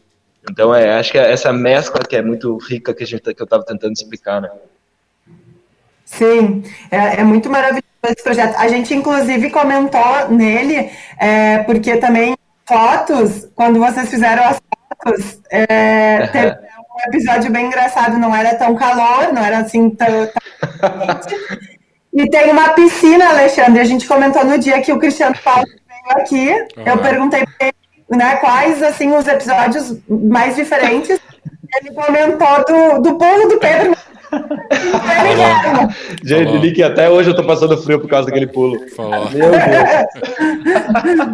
Então, é, acho que é essa mescla que é muito rica que, a gente, que eu estava tentando explicar, né? Sim, é, é, muito maravilhoso esse projeto. A gente, inclusive, comentou nele, é, porque também fotos, quando vocês fizeram as fotos, é, teve um episódio bem engraçado, não era tão calor, não era assim tão. tão e tem uma piscina, Alexandre. A gente comentou no dia que o Cristiano Paulo veio aqui. Uhum. Eu perguntei para ele né, quais assim, os episódios mais diferentes. Ele comentou do, do pulo do Pedro. Gente, Nick, até hoje eu tô passando frio por causa daquele pulo. Falou. Meu Deus.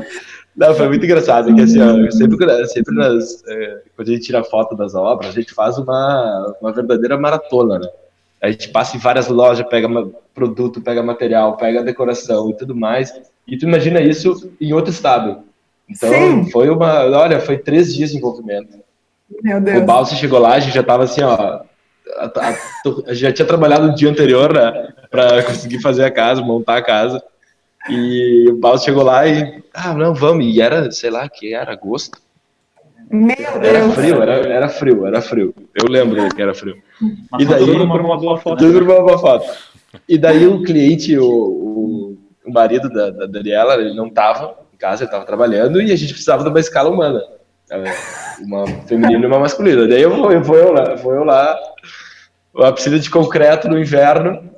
[laughs] Não, foi muito engraçado, que assim, ó, sempre, sempre nas, é, quando a gente tira foto das obras, a gente faz uma, uma verdadeira maratona, né? A gente passa em várias lojas, pega produto, pega material, pega decoração e tudo mais. E tu imagina isso em outro estado. Então, Sim. foi uma. Olha, foi três dias de envolvimento. Meu Deus. O Balsa chegou lá, a gente já tava assim, ó. A, a, a, já tinha trabalhado no dia anterior, né? Pra conseguir fazer a casa, montar a casa. E o Baus chegou lá e, ah, não, vamos. E era, sei lá, que era agosto. Meu Deus. Era frio, era, era frio, era frio. Eu lembro que era frio. e daí, tudo por uma boa foto. Tudo por uma boa foto. E daí o cliente, o, o, o marido da, da Daniela, ele não estava em casa, ele estava trabalhando e a gente precisava de uma escala humana. Uma feminina e uma masculina. Daí eu vou, eu vou eu lá, vou eu lá, uma piscina de concreto no inverno,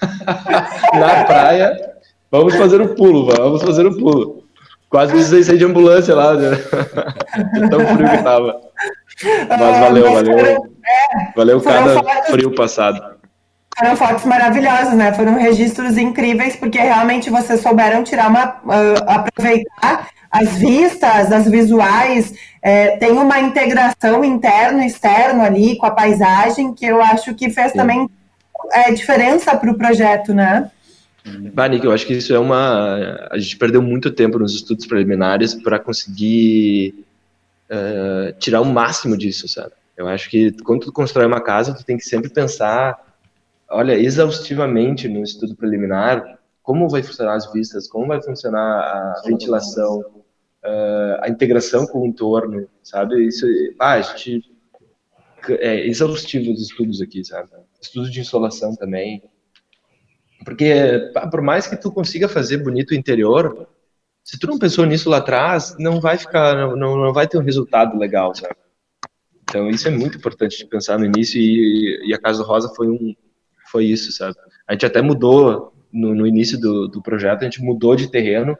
[laughs] na praia, vamos fazer o um pulo, vamos fazer o um pulo. Quase precisei de ambulância lá, né? tão frio que tava. Mas valeu, valeu. Valeu cada frio passado. Foram fotos maravilhosas, né? Foram registros incríveis, porque realmente vocês souberam tirar uma. Uh, aproveitar as vistas, as visuais, é, tem uma integração interno e externo ali com a paisagem, que eu acho que fez Sim. também é, diferença para o projeto, né? Banique, eu acho que isso é uma. A gente perdeu muito tempo nos estudos preliminares para conseguir uh, tirar o máximo disso, sabe? Eu acho que quando tu constrói uma casa, tu tem que sempre pensar, olha, exaustivamente no estudo preliminar, como vai funcionar as vistas, como vai funcionar a ventilação, uh, a integração com o entorno, sabe? Isso, ah, a gente é exaustivo os estudos aqui, sabe? Estudo de insolação também, porque por mais que tu consiga fazer bonito o interior, se tu não pensou nisso lá atrás, não vai ficar, não, não vai ter um resultado legal, sabe? Então isso é muito importante de pensar no início e, e a Casa Rosa foi um foi isso, sabe? A gente até mudou no, no início do, do, projeto, a gente mudou de terreno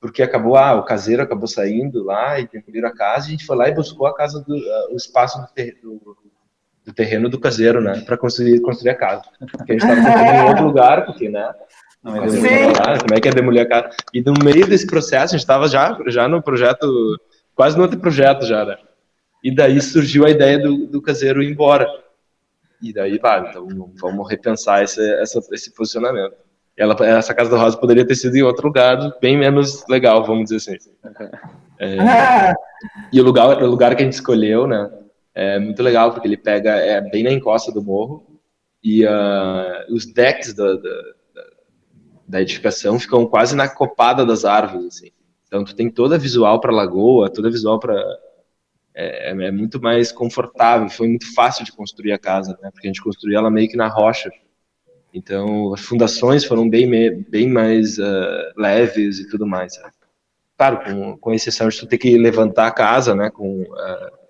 porque acabou, ah, o caseiro acabou saindo lá e demoliram a casa, e a gente foi lá e buscou a casa do uh, o espaço do, do, do, terreno do caseiro, né, para construir construir a casa. Porque a gente estava construindo em outro [laughs] lugar, porque, né, não é como é que é demolir a casa? E no meio desse processo, a gente estava já já no projeto, quase no outro projeto já, né? E daí surgiu a ideia do, do caseiro ir embora. E daí, vai, então vamos repensar esse, essa, esse posicionamento. Ela, essa Casa do Rosa poderia ter sido em outro lugar, bem menos legal, vamos dizer assim. É, [laughs] e o lugar, o lugar que a gente escolheu, né, é muito legal, porque ele pega, é bem na encosta do morro, e uh, os decks da, da, da, edificação ficam quase na copada das árvores, assim. Então tu tem toda a visual para a lagoa, toda a visual para é, é, muito mais confortável, foi muito fácil de construir a casa, né? Porque a gente construiu ela meio que na rocha. Então, as fundações foram bem, bem mais uh, leves e tudo mais. Sabe? Claro, com, com exceção de tu ter que levantar a casa, né? Com uh,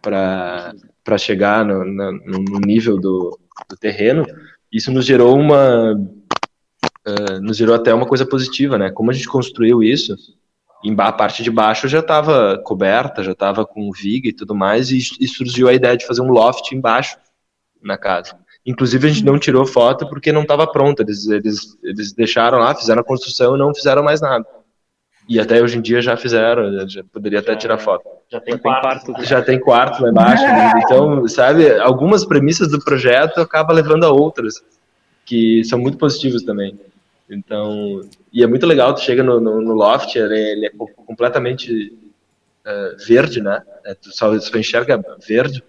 para chegar no, no, no, nível do, do terreno, isso nos gerou uma uh, nos gerou até uma coisa positiva, né? Como a gente construiu isso, a parte de baixo já estava coberta, já estava com viga e tudo mais, e, e, surgiu a ideia de fazer um loft embaixo na casa. Inclusive a gente não tirou foto porque não estava pronta, eles, eles, eles deixaram lá, fizeram a construção e não fizeram mais nada. E até hoje em dia já fizeram, já poderia até tirar foto. Já tem quarto. Já tem quarto lá embaixo. [laughs] Então, sabe, algumas premissas do projeto acaba levando a outras, que são muito positivas também. Então, e é muito legal, tu chega no, no, no loft, ele, ele, é completamente uh, verde, né? É, tu só, só enxerga verde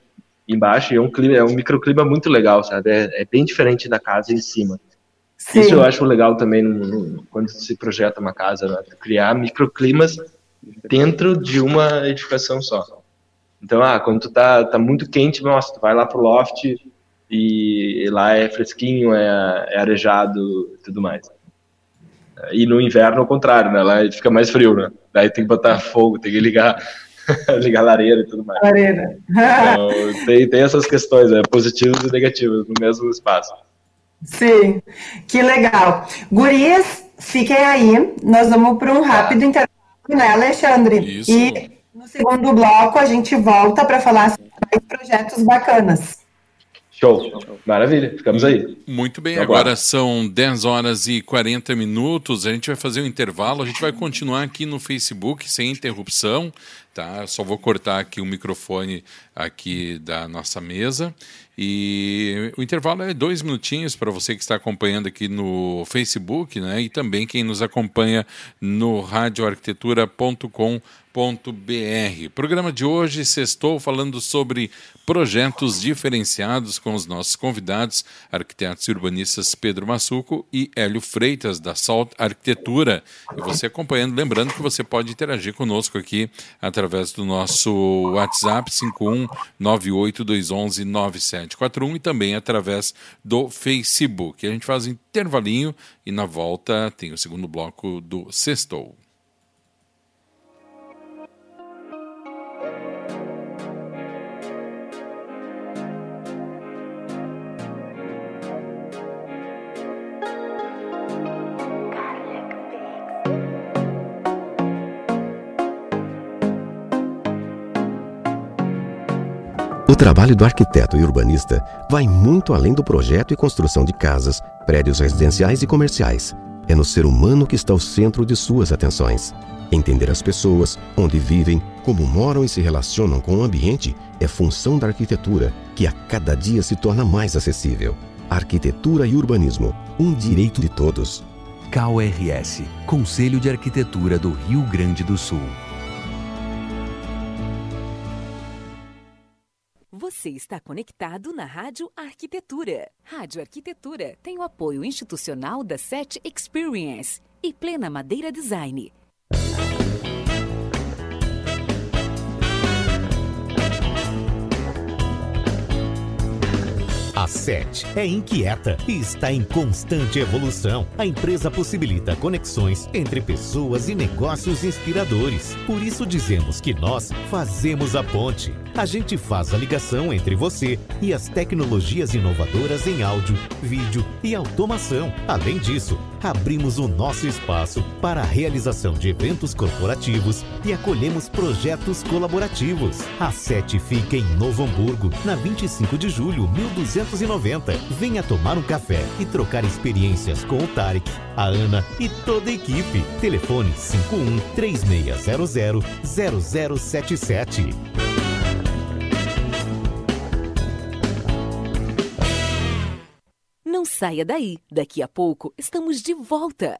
embaixo e é um clima, é um microclima muito legal, sabe? É, é bem diferente da casa em cima. Sim. Isso eu acho legal também no, no, quando se projeta uma casa, né? criar microclimas dentro de uma edificação só. Então, ah, quando tu tá, tá muito quente, nossa, tu vai lá pro loft e, e lá é fresquinho, é, é arejado e tudo mais. E no inverno, ao contrário, né? Lá fica mais frio, né? Daí tem que botar [laughs] fogo, tem que ligar, [laughs] ligar lareira e tudo mais. Lareira. Então, tem, tem essas questões, né? positivas e negativas no mesmo espaço. Sim, que legal. Gurias, fiquem aí. Nós vamos para um rápido intervalo, né, Alexandre? Isso. E no segundo bloco a gente volta para falar sobre projetos bacanas. Show. Maravilha, ficamos aí. Muito bem, agora são 10 horas e 40 minutos. A gente vai fazer um intervalo. A gente vai continuar aqui no Facebook sem interrupção, tá? Só vou cortar aqui o microfone aqui da nossa mesa. E o intervalo é dois minutinhos para você que está acompanhando aqui no Facebook, né? E também quem nos acompanha no radioarquitetura.com.br Programa de hoje, sextou falando sobre projetos diferenciados com os nossos convidados, arquitetos e urbanistas Pedro Massuco e Hélio Freitas, da Salt Arquitetura. E você acompanhando, lembrando que você pode interagir conosco aqui através do nosso WhatsApp 51982119741 e também através do Facebook. A gente faz intervalinho e na volta tem o segundo bloco do Sextou. Trabalho do arquiteto e urbanista vai muito além do projeto e construção de casas, prédios residenciais e comerciais. É no ser humano que está o centro de suas atenções. Entender as pessoas, onde vivem, como moram e se relacionam com o ambiente é função da arquitetura, que a cada dia se torna mais acessível. Arquitetura e urbanismo, um direito de todos. KRS, Conselho de Arquitetura do Rio Grande do Sul. Você está conectado na Rádio Arquitetura. Rádio Arquitetura tem o apoio institucional da SET Experience e Plena Madeira Design. A SET é inquieta e está em constante evolução. A empresa possibilita conexões entre pessoas e negócios inspiradores. Por isso dizemos que nós fazemos a ponte. A gente faz a ligação entre você e as tecnologias inovadoras em áudio, vídeo e automação. Além disso, abrimos o nosso espaço para a realização de eventos corporativos e acolhemos projetos colaborativos. A SET fica em Novo Hamburgo, na 25 de julho, 1290. Venha tomar um café e trocar experiências com o Tarek, a Ana e toda a equipe. Telefone 51 3600 0077. Não saia daí, daqui a pouco estamos de volta.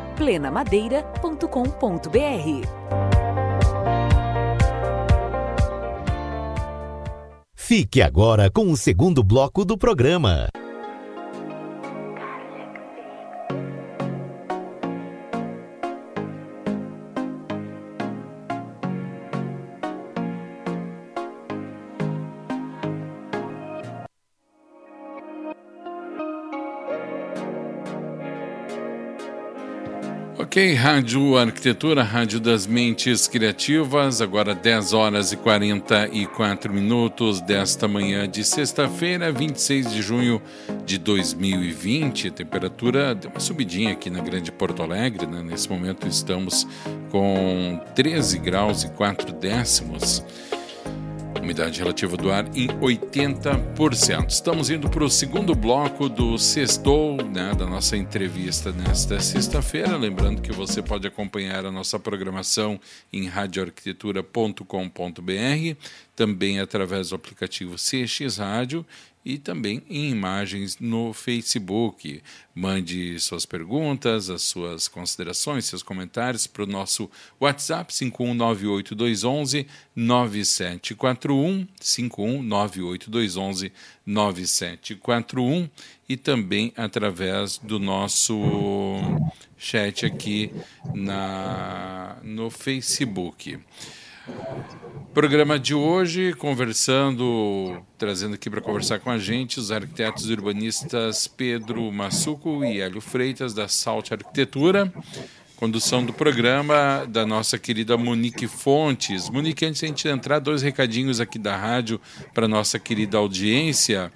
plenamadeira.com.br Fique agora com o segundo bloco do programa. Ok, Rádio Arquitetura, Rádio das Mentes Criativas, agora 10 horas e 44 minutos desta manhã de sexta-feira, 26 de junho de 2020. A temperatura deu uma subidinha aqui na Grande Porto Alegre, né? nesse momento estamos com 13 graus e 4 décimos. Umidade relativa do ar em 80%. Estamos indo para o segundo bloco do Sextou, né, da nossa entrevista nesta sexta-feira. Lembrando que você pode acompanhar a nossa programação em radioarquitetura.com.br, também através do aplicativo CX Rádio e também em imagens no Facebook. Mande suas perguntas, as suas considerações, seus comentários para o nosso WhatsApp 5198211 9741 5198211 9741 e também através do nosso chat aqui na no Facebook. Programa de hoje, conversando, trazendo aqui para conversar com a gente os arquitetos urbanistas Pedro Massuco e Hélio Freitas, da Salt Arquitetura. Condução do programa da nossa querida Monique Fontes. Monique, antes de a gente entrar, dois recadinhos aqui da rádio para nossa querida audiência.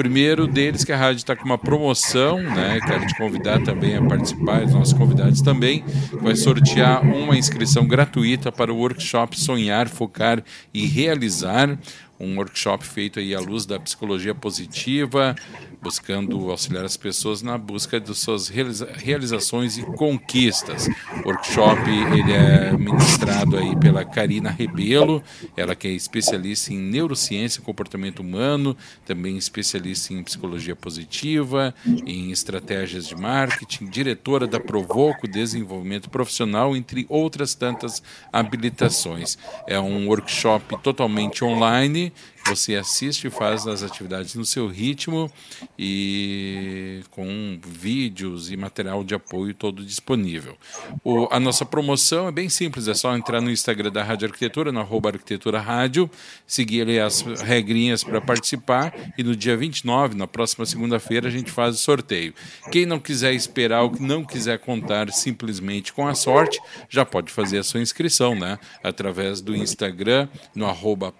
Primeiro deles que a rádio está com uma promoção, né? Quero te convidar também a participar, os nossos convidados também. Vai sortear uma inscrição gratuita para o workshop Sonhar, Focar e Realizar um workshop feito aí à luz da psicologia positiva, buscando auxiliar as pessoas na busca de suas realiza realizações e conquistas. O workshop ele é ministrado aí pela Karina Rebelo, ela que é especialista em neurociência e comportamento humano, também especialista em psicologia positiva, em estratégias de marketing, diretora da Provoco Desenvolvimento Profissional, entre outras tantas habilitações. É um workshop totalmente online você assiste e faz as atividades no seu ritmo e com vídeos e material de apoio todo disponível. O, a nossa promoção é bem simples, é só entrar no Instagram da Rádio Arquitetura, arroba Arquitetura Rádio, seguir ali as regrinhas para participar e no dia 29, na próxima segunda-feira, a gente faz o sorteio. Quem não quiser esperar ou não quiser contar simplesmente com a sorte, já pode fazer a sua inscrição, né? Através do Instagram, no arroba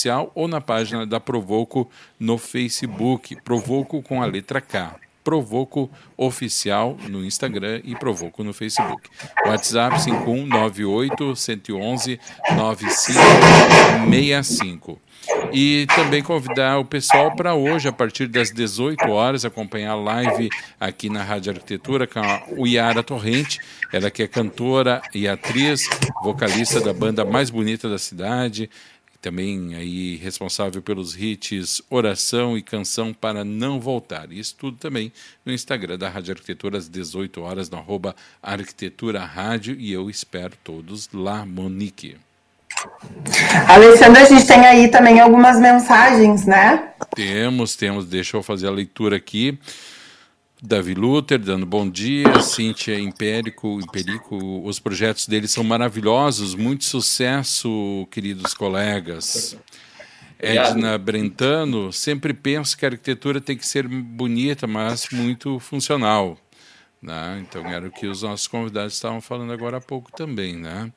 Oficial ou na página da Provoco no Facebook. Provoco com a letra K. Provoco Oficial no Instagram e Provoco no Facebook. WhatsApp 5198 111 9565. E também convidar o pessoal para hoje, a partir das 18 horas, acompanhar a live aqui na Rádio Arquitetura com a Uiara Torrente, ela que é cantora e atriz, vocalista da banda mais bonita da cidade, também aí responsável pelos hits Oração e Canção para Não Voltar. Isso tudo também no Instagram da Rádio Arquitetura às 18 horas, no arroba Arquitetura Rádio, e eu espero todos lá, Monique. Alexandre, a gente tem aí também algumas mensagens, né? Temos, temos, deixa eu fazer a leitura aqui. Davi Luther dando bom dia, Cíntia Impérico, Imperico, os projetos deles são maravilhosos, muito sucesso, queridos colegas. Edna Brentano, sempre penso que a arquitetura tem que ser bonita, mas muito funcional. Né? Então era o que os nossos convidados estavam falando agora há pouco também. Né?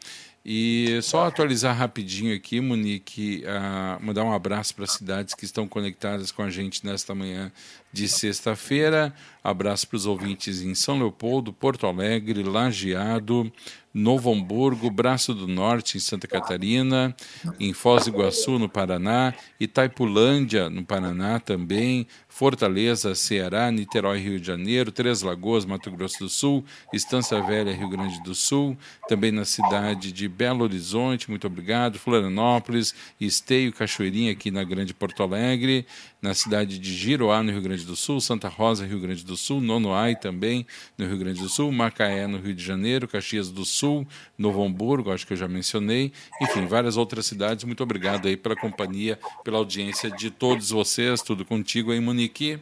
E só atualizar rapidinho aqui, Monique, uh, mandar um abraço para as cidades que estão conectadas com a gente nesta manhã de sexta-feira. Abraço para os ouvintes em São Leopoldo, Porto Alegre, Lajeado, Novo Hamburgo, Braço do Norte, em Santa Catarina, em Foz do Iguaçu, no Paraná, Itaipulândia, no Paraná também, Fortaleza, Ceará, Niterói, Rio de Janeiro, Três Lagoas, Mato Grosso do Sul, Estância Velha, Rio Grande do Sul, também na cidade de Belo Horizonte, muito obrigado, Florianópolis, Esteio, Cachoeirinha, aqui na Grande Porto Alegre, na cidade de Giroá, no Rio Grande do Sul, Santa Rosa, Rio Grande do Sul, Nonoai também, no Rio Grande do Sul, Macaé, no Rio de Janeiro, Caxias do Sul, Novo Hamburgo, acho que eu já mencionei, enfim, várias outras cidades. Muito obrigado aí pela companhia, pela audiência de todos vocês, tudo contigo aí, Monique.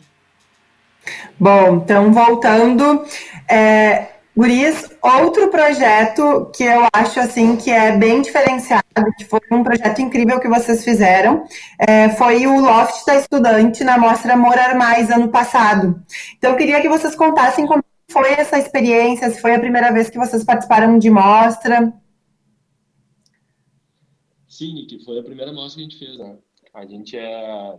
Bom, então voltando, é, Guris, outro projeto que eu acho assim que é bem diferenciado, que foi um projeto incrível que vocês fizeram, é, foi o Loft da Estudante na Mostra Morar Mais ano passado. Então eu queria que vocês contassem como foi essa experiência, se foi a primeira vez que vocês participaram de mostra. Sim, Nick, foi a primeira mostra que a gente fez. Né? A gente é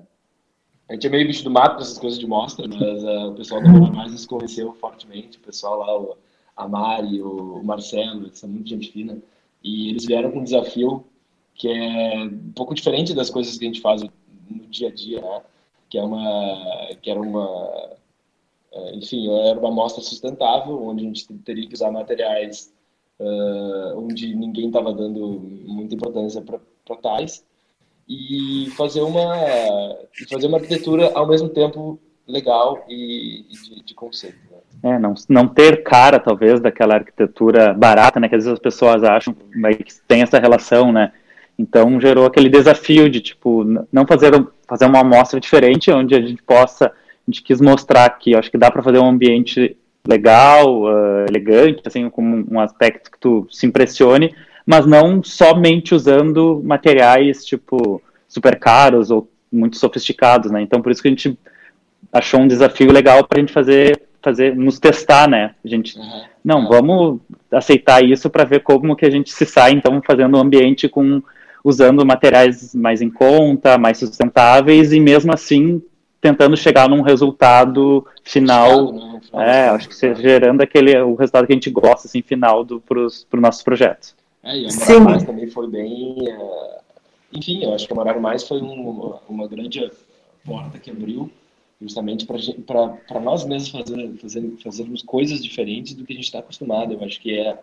a gente é meio bicho do mato para essas coisas de mostra, mas uh, o pessoal da Morar Mais nos conheceu fortemente. O pessoal lá, o, a Mari, o Marcelo, eles são muito gente fina. E eles vieram com um desafio que é um pouco diferente das coisas que a gente faz no dia a dia, né? Que é uma, que era uma, é, enfim, era uma amostra sustentável, onde a gente teria que usar materiais uh, onde ninguém estava dando muita importância para tais e fazer uma fazer uma arquitetura ao mesmo tempo legal e, e de, de, conceito. É, não, não ter cara, talvez, daquela arquitetura barata, né, que às vezes as pessoas acham que tem essa relação, né, então gerou aquele desafio de, tipo, não fazer, fazer uma amostra diferente, onde a gente possa, a gente quis mostrar que acho que dá para fazer um ambiente legal, uh, elegante, assim, com um aspecto que tu se impressione, mas não somente usando materiais tipo super caros ou muito sofisticados, né? Então por isso que a gente achou um desafio legal para a gente fazer fazer nos testar, né? A gente uhum. não vamos aceitar isso para ver como que a gente se sai então fazendo um ambiente com usando materiais mais em conta, mais sustentáveis e mesmo assim tentando chegar num resultado final, né? é, acho que gerando aquele o resultado que a gente gosta assim final do para os nossos projetos. É, e Morar Mais também foi bem, uh, enfim, eu acho que a Morar Mais foi um, uma grande porta que abriu justamente para nós mesmos fazer, fazer, fazermos coisas diferentes do que a gente está acostumado. Eu acho que é,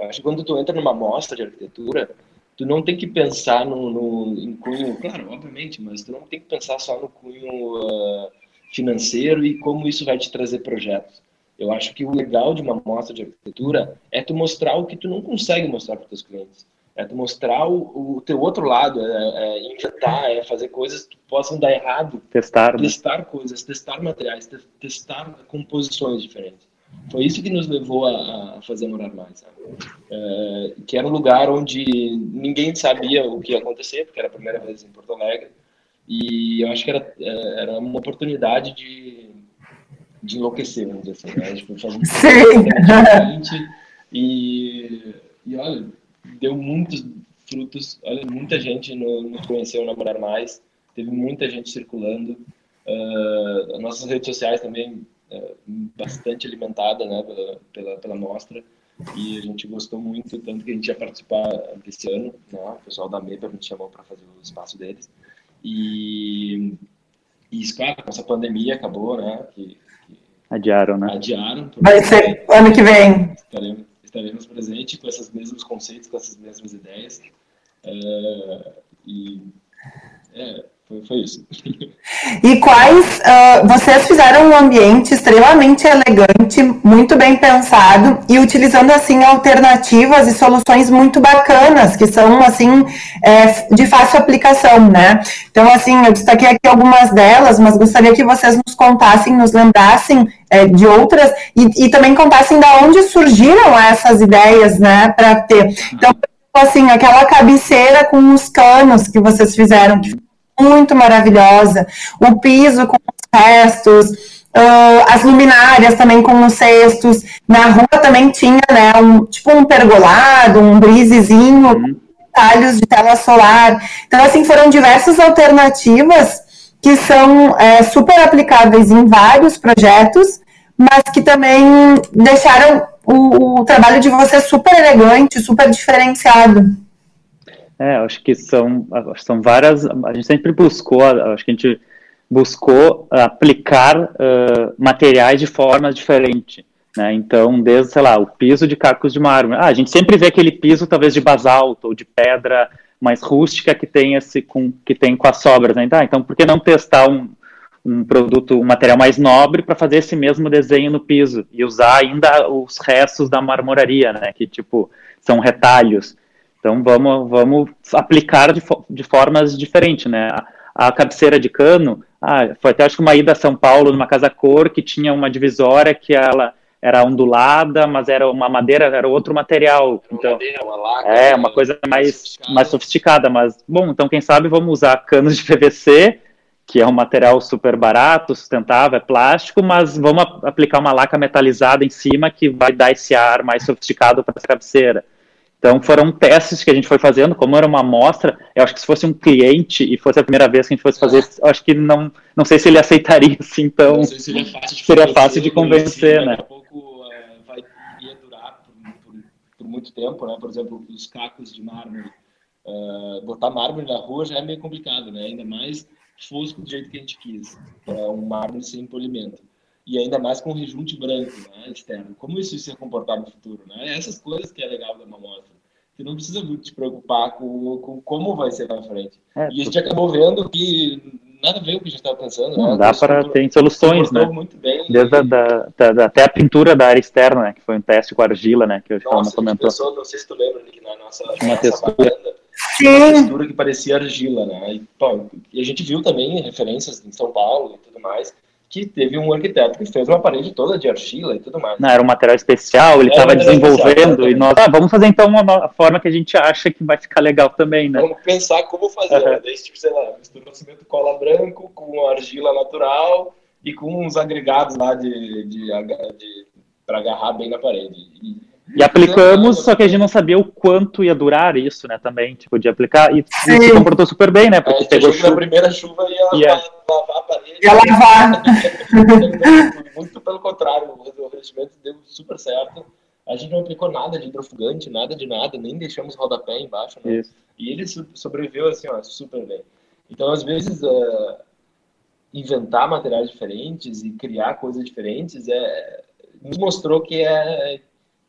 acho que quando tu entra numa mostra de arquitetura, tu não tem que pensar no, no em cunho, claro, obviamente, mas tu não tem que pensar só no cunho uh, financeiro e como isso vai te trazer projetos. Eu acho que o legal de uma mostra de arquitetura é tu mostrar o que tu não consegue mostrar para os clientes. É tu mostrar o, o teu outro lado, é, é injetar, é fazer coisas que possam dar errado. Testar. Né? Testar né? coisas, testar materiais, testar composições diferentes. Foi isso que nos levou a, a fazer Morar Mais, é, que era um lugar onde ninguém sabia o que ia acontecer, porque era a primeira vez em Porto Alegre, e eu acho que era, é, era uma oportunidade de, de enlouquecer, vamos dizer assim, né? Tipo, fazer um [laughs] e, e olha, deu muitos frutos, olha, muita gente no, nos conheceu na Morar Mais, teve muita gente circulando, uh, nossas redes sociais também é, bastante alimentada né, pela, pela, pela mostra e a gente gostou muito, tanto que a gente ia participar desse ano, né, o pessoal da MEPA me chamou para fazer o espaço deles. E, e claro, essa pandemia acabou, né? Que, que adiaram, né? Adiaram. Vai ser ano que vem. Estaremos, estaremos presentes com esses mesmos conceitos, com essas mesmas ideias. É, e é, foi, isso. E quais uh, vocês fizeram um ambiente extremamente elegante, muito bem pensado e utilizando assim alternativas e soluções muito bacanas que são assim é, de fácil aplicação, né? Então assim eu destaquei aqui algumas delas, mas gostaria que vocês nos contassem, nos lembrassem é, de outras e, e também contassem da onde surgiram essas ideias, né? Para ter então assim aquela cabeceira com os canos que vocês fizeram que muito maravilhosa, o piso com os restos, uh, as luminárias também com os cestos, na rua também tinha, né, um, tipo um pergolado, um brisezinho, uhum. talhos de tela solar, então assim, foram diversas alternativas que são é, super aplicáveis em vários projetos, mas que também deixaram o, o trabalho de você super elegante, super diferenciado. É, acho que são, são várias. A gente sempre buscou, acho que a gente buscou aplicar uh, materiais de formas diferentes. Né? Então, desde, sei lá, o piso de cacos de mármore. Ah, a gente sempre vê aquele piso, talvez, de basalto ou de pedra mais rústica que tem, esse, com, que tem com as sobras. Né? Então, então, por que não testar um, um produto, um material mais nobre para fazer esse mesmo desenho no piso e usar ainda os restos da marmoraria, né? Que, tipo, são retalhos. Então vamos, vamos aplicar de, de formas diferentes, né? A, a, cabeceira de cano, ah, foi até acho que uma ida a São Paulo numa casa cor que tinha uma divisória que ela era ondulada, mas era uma madeira, era outro material. Então, uma madeira, uma laca, é uma coisa mais sofisticada. mais sofisticada, mas bom, então quem sabe vamos usar canos de PVC, que é um material super barato, sustentável, é plástico, mas vamos aplicar uma laca metalizada em cima que vai dar esse ar mais sofisticado para essa cabeceira. Então foram testes que a gente foi fazendo, como era uma amostra, eu acho que se fosse um cliente e fosse a primeira vez que a gente fosse fazer, eu acho que não, não sei se ele aceitaria assim, então se seria fácil de seria fácil de convencer, né? Daqui a pouco uh, vai ia durar por, por, por, muito tempo, né? Por exemplo, os cacos de mármore, uh, botar mármore na rua já é meio complicado, né? Ainda mais fosco do jeito que a gente quis, é um mármore sem polimento e ainda mais com rejunte branco, né, externo. Como isso se comportar no futuro, né? Essas coisas que é legal da uma mostra. Que não precisa muito te preocupar com, com como vai ser na frente. É, e a gente acabou vendo que nada a ver com o que a gente estava pensando. Não, né? dá para ter soluções, né? Muito bem, Desde e... a, da, da, até a pintura da área externa, né? Que foi um teste com argila, né? Que o João comentou. Pensou, não sei se tu lembra, Nick, na nossa, uma textura. Sim. Uma textura que parecia argila, né? E, bom, e a gente viu também referências em São Paulo e tudo mais que teve um arquiteto que fez uma parede toda de argila e tudo mais. Não, era um material especial, ele estava desenvolvendo e nós, ah, vamos fazer então uma forma que a gente acha que vai ficar legal também, né? Vamos pensar como fazer, uhum. né? Desde, tipo, sei lá, misturou cimento cola branco com argila natural e com uns agregados lá de, de, de para agarrar bem na parede. E E aplicamos, só que a gente não sabia o quanto ia durar isso, né, também, tipo, de aplicar, e, e se comportou super bem, né, porque é, pegou chuva. Na primeira chuva ia yeah. lavar a parede. Ia lavar. [laughs] Muito pelo contrário, o revestimento deu super certo. A gente não aplicou nada de hidrofugante, nada de nada, nem deixamos rodapé embaixo, né? Isso. E ele sobreviveu assim, ó, super bem. Então, às vezes, uh, inventar materiais diferentes e criar coisas diferentes é, nos mostrou que é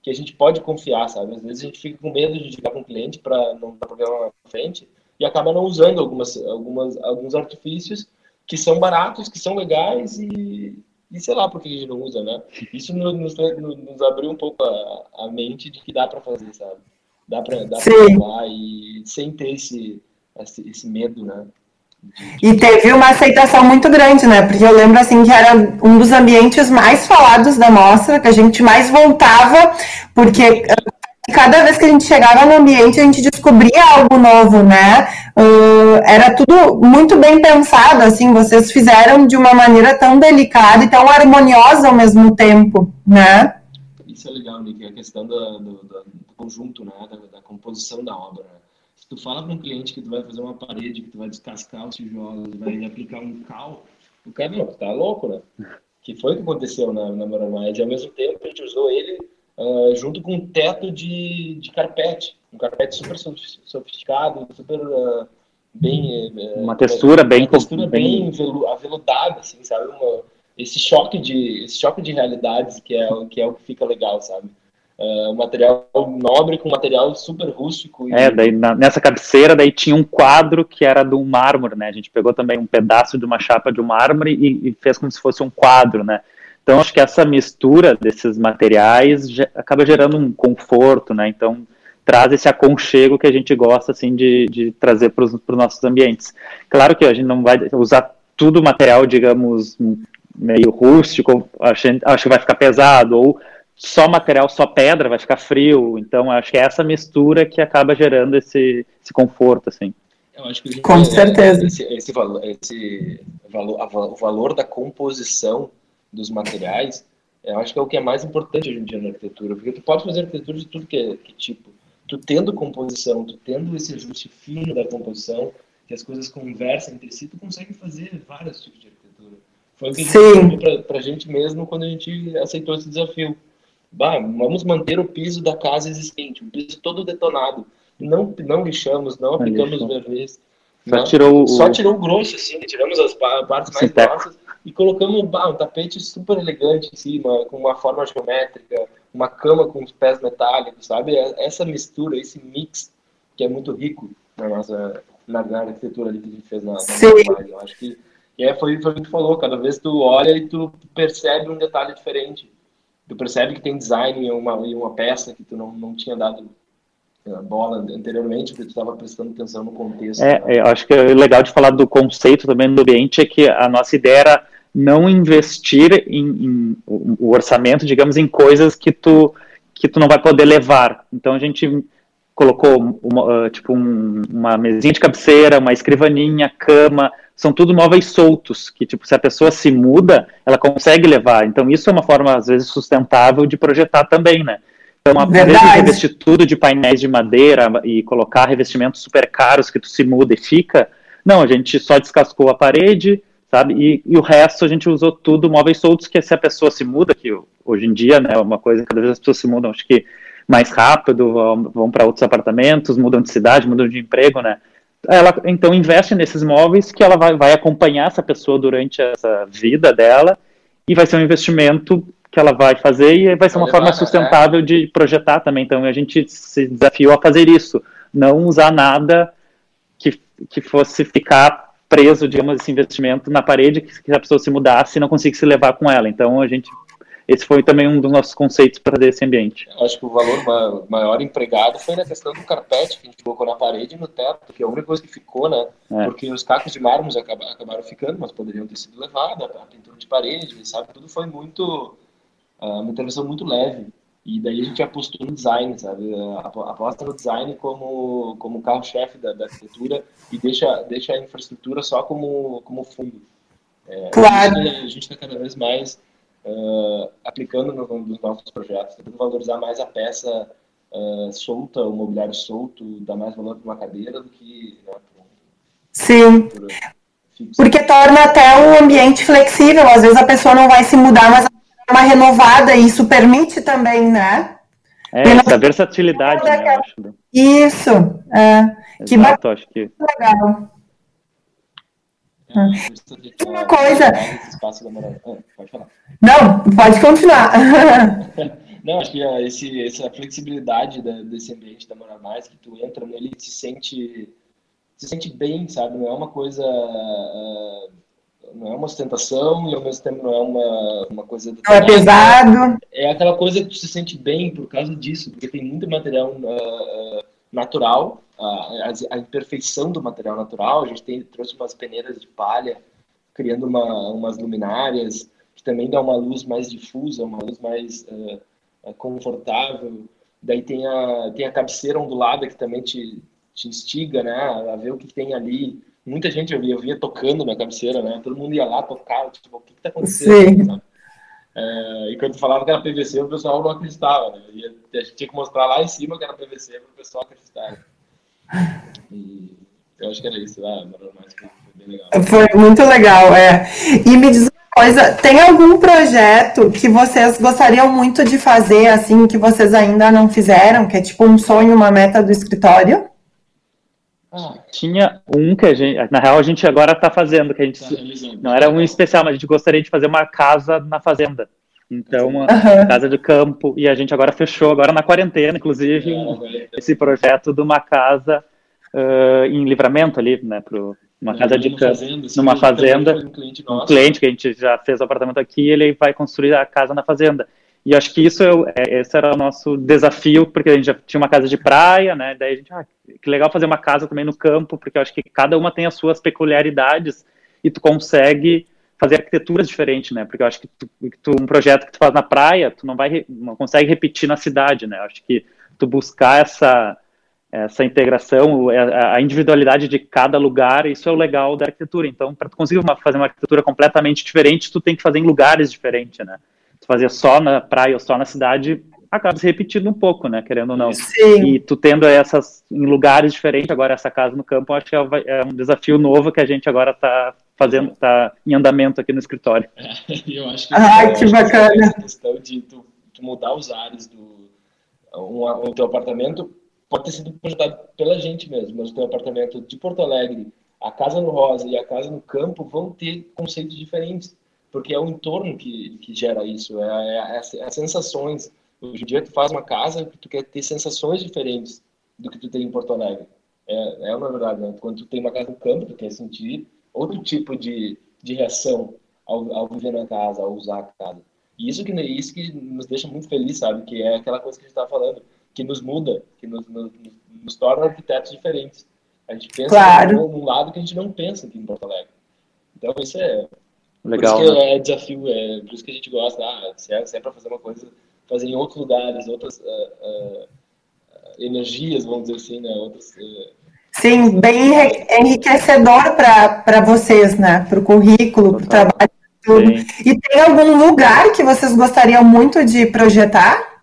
que a gente pode confiar, sabe? Às vezes a gente fica com medo de ligar com o cliente para não dar problema na frente e acaba não usando algumas, algumas, alguns artifícios que são baratos, que são legais e, e sei lá por que a gente não usa, né? Isso nos, nos, nos abriu um pouco a, a, mente de que dá para fazer, sabe? Dá para dá pra e sem ter esse, esse, esse medo, né? E teve uma aceitação muito grande, né? Porque eu lembro assim que era um dos ambientes mais falados da mostra, que a gente mais voltava, porque cada vez que a gente chegava no ambiente, a gente descobria algo novo, né? Uh, era tudo muito bem pensado, assim, vocês fizeram de uma maneira tão delicada e tão harmoniosa ao mesmo tempo, né? Isso é legal, Nick, a questão do, do, do conjunto, né? Da, da composição da obra, né? Tu fala para um cliente que tu vai fazer uma parede, que tu vai descascar os tijolos, vai aplicar um cal, o cara, tu tá louco, né? Que foi o que aconteceu na, na Moramide. E ao mesmo tempo a gente usou ele uh, junto com um teto de, de carpete, um carpete super sofisticado, super uh, bem... Uh, uma textura bem... Uma textura bem, bem aveludada, assim, sabe? Uma, esse choque de esse choque de realidades que é que é o que fica legal sabe uh, um material nobre com material super rústico. E... É, daí na, nessa cabeceira daí tinha um quadro que era de um mármore, né? A gente pegou também um pedaço de uma chapa de um mármore e, e fez como se fosse um quadro, né? Então acho que essa mistura desses materiais acaba gerando um conforto, né? Então traz esse aconchego que a gente gosta assim de, de trazer para os nossos ambientes. Claro que a gente não vai usar tudo material, digamos, meio rústico, acho, acho que vai ficar pesado, ou só material, só pedra, vai ficar frio. Então, acho que é essa mistura que acaba gerando esse, esse conforto, assim. Eu acho que Com certeza. Esse, esse, valor, esse valor, o valor da composição dos materiais, eu acho que é o que é mais importante hoje em dia na arquitetura, porque tu pode fazer arquitetura de tudo que, é, que tipo. Tu tendo composição, tu tendo esse ajuste fino da composição, que as coisas conversam entre si, tu consegue fazer vários tipos de arquitetura. Foi o que a gente para pra gente mesmo quando a gente aceitou esse desafio bah, vamos manter o piso da casa existente, o piso todo detonado. Não, não lixamos, não aplicamos verniz. Só, tirou o... só tirou o grosso, assim, tiramos as partes mais grossas e colocamos bah, um tapete super elegante em cima, com uma forma geométrica, uma cama com os pés metálicos, sabe? É, essa mistura, esse mix, que é muito rico na nossa na, na arquitetura ali que a gente fez na, na Eu acho que e é, foi, foi o que tu falou, cada vez tu olha e tu percebe um detalhe diferente tu percebe que tem design em uma, uma peça que tu não, não tinha dado eh, bola anteriormente, porque tu estava prestando atenção no contexto. É, né? eu acho que é legal de falar do conceito também do ambiente é que a nossa ideia era não investir em, em o orçamento, digamos, em coisas que tu que tu não vai poder levar. Então a gente colocou uma, tipo um, uma mesinha de cabeceira, uma escrivaninha, cama, são tudo móveis soltos, que tipo, se a pessoa se muda, ela consegue levar. Então isso é uma forma, às vezes, sustentável de projetar também, né? Então, ao invés de revestir tudo de painéis de madeira e colocar revestimentos super caros que tu se muda e fica, não, a gente só descascou a parede, sabe? E, e, o resto a gente usou tudo móveis soltos, que se a pessoa se muda, que hoje em dia, né, é uma coisa, cada vez as pessoas se mudam, acho que mais rápido, vão, vão para outros apartamentos, mudam de cidade, mudam de emprego, né? Ela então investe nesses móveis que ela vai, vai acompanhar essa pessoa durante essa vida dela e vai ser um investimento que ela vai fazer e vai ser uma forma né? sustentável de projetar também. Então a gente se desafiou a fazer isso, não usar nada que, que fosse ficar preso, digamos, esse investimento na parede que, que a pessoa se mudasse e não conseguisse levar com ela. Então a gente esse foi também um dos nossos conceitos para esse ambiente. Acho que o valor maior empregado foi na questão do carpete que a gente colocou na parede e no teto, que é a única coisa que ficou, né? É. Porque os cacos de mármore acabaram ficando, mas poderiam ter sido levados, a pintura de parede, sabe? Tudo foi muito. Ah, uma intervenção muito leve. E daí a gente apostou no design, sabe? Aposta no design como, como carro-chefe da, da, arquitetura e deixa, deixa a infraestrutura só como, como fundo. É, claro. A gente está cada vez mais uh, aplicando no, nos nossos projetos, tentando valorizar mais a peça uh, solta, o mobiliário solto, dar mais valor para uma cadeira do que né, Sim. Porque torna até o ambiente flexível. Às vezes a pessoa não vai se mudar, mas uma renovada, e isso permite também, né? É, essa versatilidade, né, eu acho. Isso, é. que Exato, acho que... legal. Uma coisa. Ah. Não, pode continuar. [laughs] Não, acho que esse, essa flexibilidade da, desse ambiente da Morar Mais, que tu entra nele e se sente, se sente bem, sabe? Não é uma coisa. Uh, não é uma ostentação e ao mesmo tempo não é uma, uma coisa. Não é pesado. É aquela coisa que tu se sente bem por causa disso, porque tem muito material uh, natural, a, a, imperfeição do material natural. A gente tem, trouxe umas peneiras de palha, criando uma, umas luminárias, que também dá uma luz mais difusa, uma luz mais uh, confortável. Daí tem a, tem a cabeceira ondulada, que também te, te instiga né, a ver o que tem ali muita gente eu via, eu via tocando na cabeceira, né? Todo mundo ia lá tocar, tipo, o que que tá acontecendo? É, e quando falava que era PVC, o pessoal não acreditava, né? E a gente tinha que mostrar lá em cima que era PVC para o pessoal acreditar. E eu acho que era isso, ah, mais foi bem legal. Foi muito legal, é. E me diz uma coisa, tem algum projeto que vocês gostariam muito de fazer, assim, que vocês ainda não fizeram, que é tipo um sonho, uma meta do escritório? Tinha um que a gente, na real, a gente agora está fazendo, que a gente tá não era um especial, mas a gente gostaria de fazer uma casa na fazenda. Então, uhum. casa de campo, e a gente agora fechou, agora na quarentena, inclusive, é, esse projeto de uma casa uh, em livramento ali, né, para uma é, casa de campo, fazenda, numa fazenda, um cliente, um cliente que a gente já fez o apartamento aqui, ele vai construir a casa na fazenda. E acho que isso é, esse era o nosso desafio, porque a gente já tinha uma casa de praia, né? Daí a gente, ah, que legal fazer uma casa também no campo, porque eu acho que cada uma tem as suas peculiaridades e tu consegue fazer arquiteturas diferentes, né? Porque eu acho que tu, tu, um projeto que tu faz na praia, tu não vai não consegue repetir na cidade, né? Eu acho que tu buscar essa essa integração, a individualidade de cada lugar, isso é o legal da arquitetura. Então, para tu conseguir uma, fazer uma arquitetura completamente diferente, tu tem que fazer em lugares diferentes, né? tu fazia só na praia ou só na cidade, acaba se repetindo um pouco, né? Querendo ou não. Sim. E tu tendo essas em lugares diferentes, agora essa casa no campo, acho que é, é um desafio novo que a gente agora está fazendo, está em andamento aqui no escritório. [laughs] eu acho que, Ai, que bacana. A questão de tu, tu, mudar os ares do um, um teu apartamento pode ter sido projetado pela gente mesmo, mas o teu apartamento de Porto Alegre, a casa no Rosa e a casa no campo vão ter conceitos diferentes porque é o entorno que, que gera isso, é, é, é, é as sensações. Hoje em dia tu faz uma casa que tu quer ter sensações diferentes do que tu tem em Porto Alegre. É, é uma verdade, né? Quando tu tem uma casa no campo, tu quer sentir outro tipo de, de reação ao, ao viver na casa, ao usar a casa. E isso que, isso que nos deixa muito feliz, sabe? Que é aquela coisa que a gente estava falando, que nos muda, que nos, nos, nos torna arquitetos diferentes. A gente pensa claro. num lado que a gente não pensa aqui em Porto Alegre. Então, isso é, Legal. Por isso que né? é desafio, é, por isso que a gente gosta, ah, se é, se é para fazer uma coisa, fazer em outros lugares, outras uh, uh, energias, vamos dizer assim, né? Outras, uh, Sim, bem enriquecedor para vocês, né? Para o currículo, para o trabalho, tudo. Sim. E tem algum lugar que vocês gostariam muito de projetar?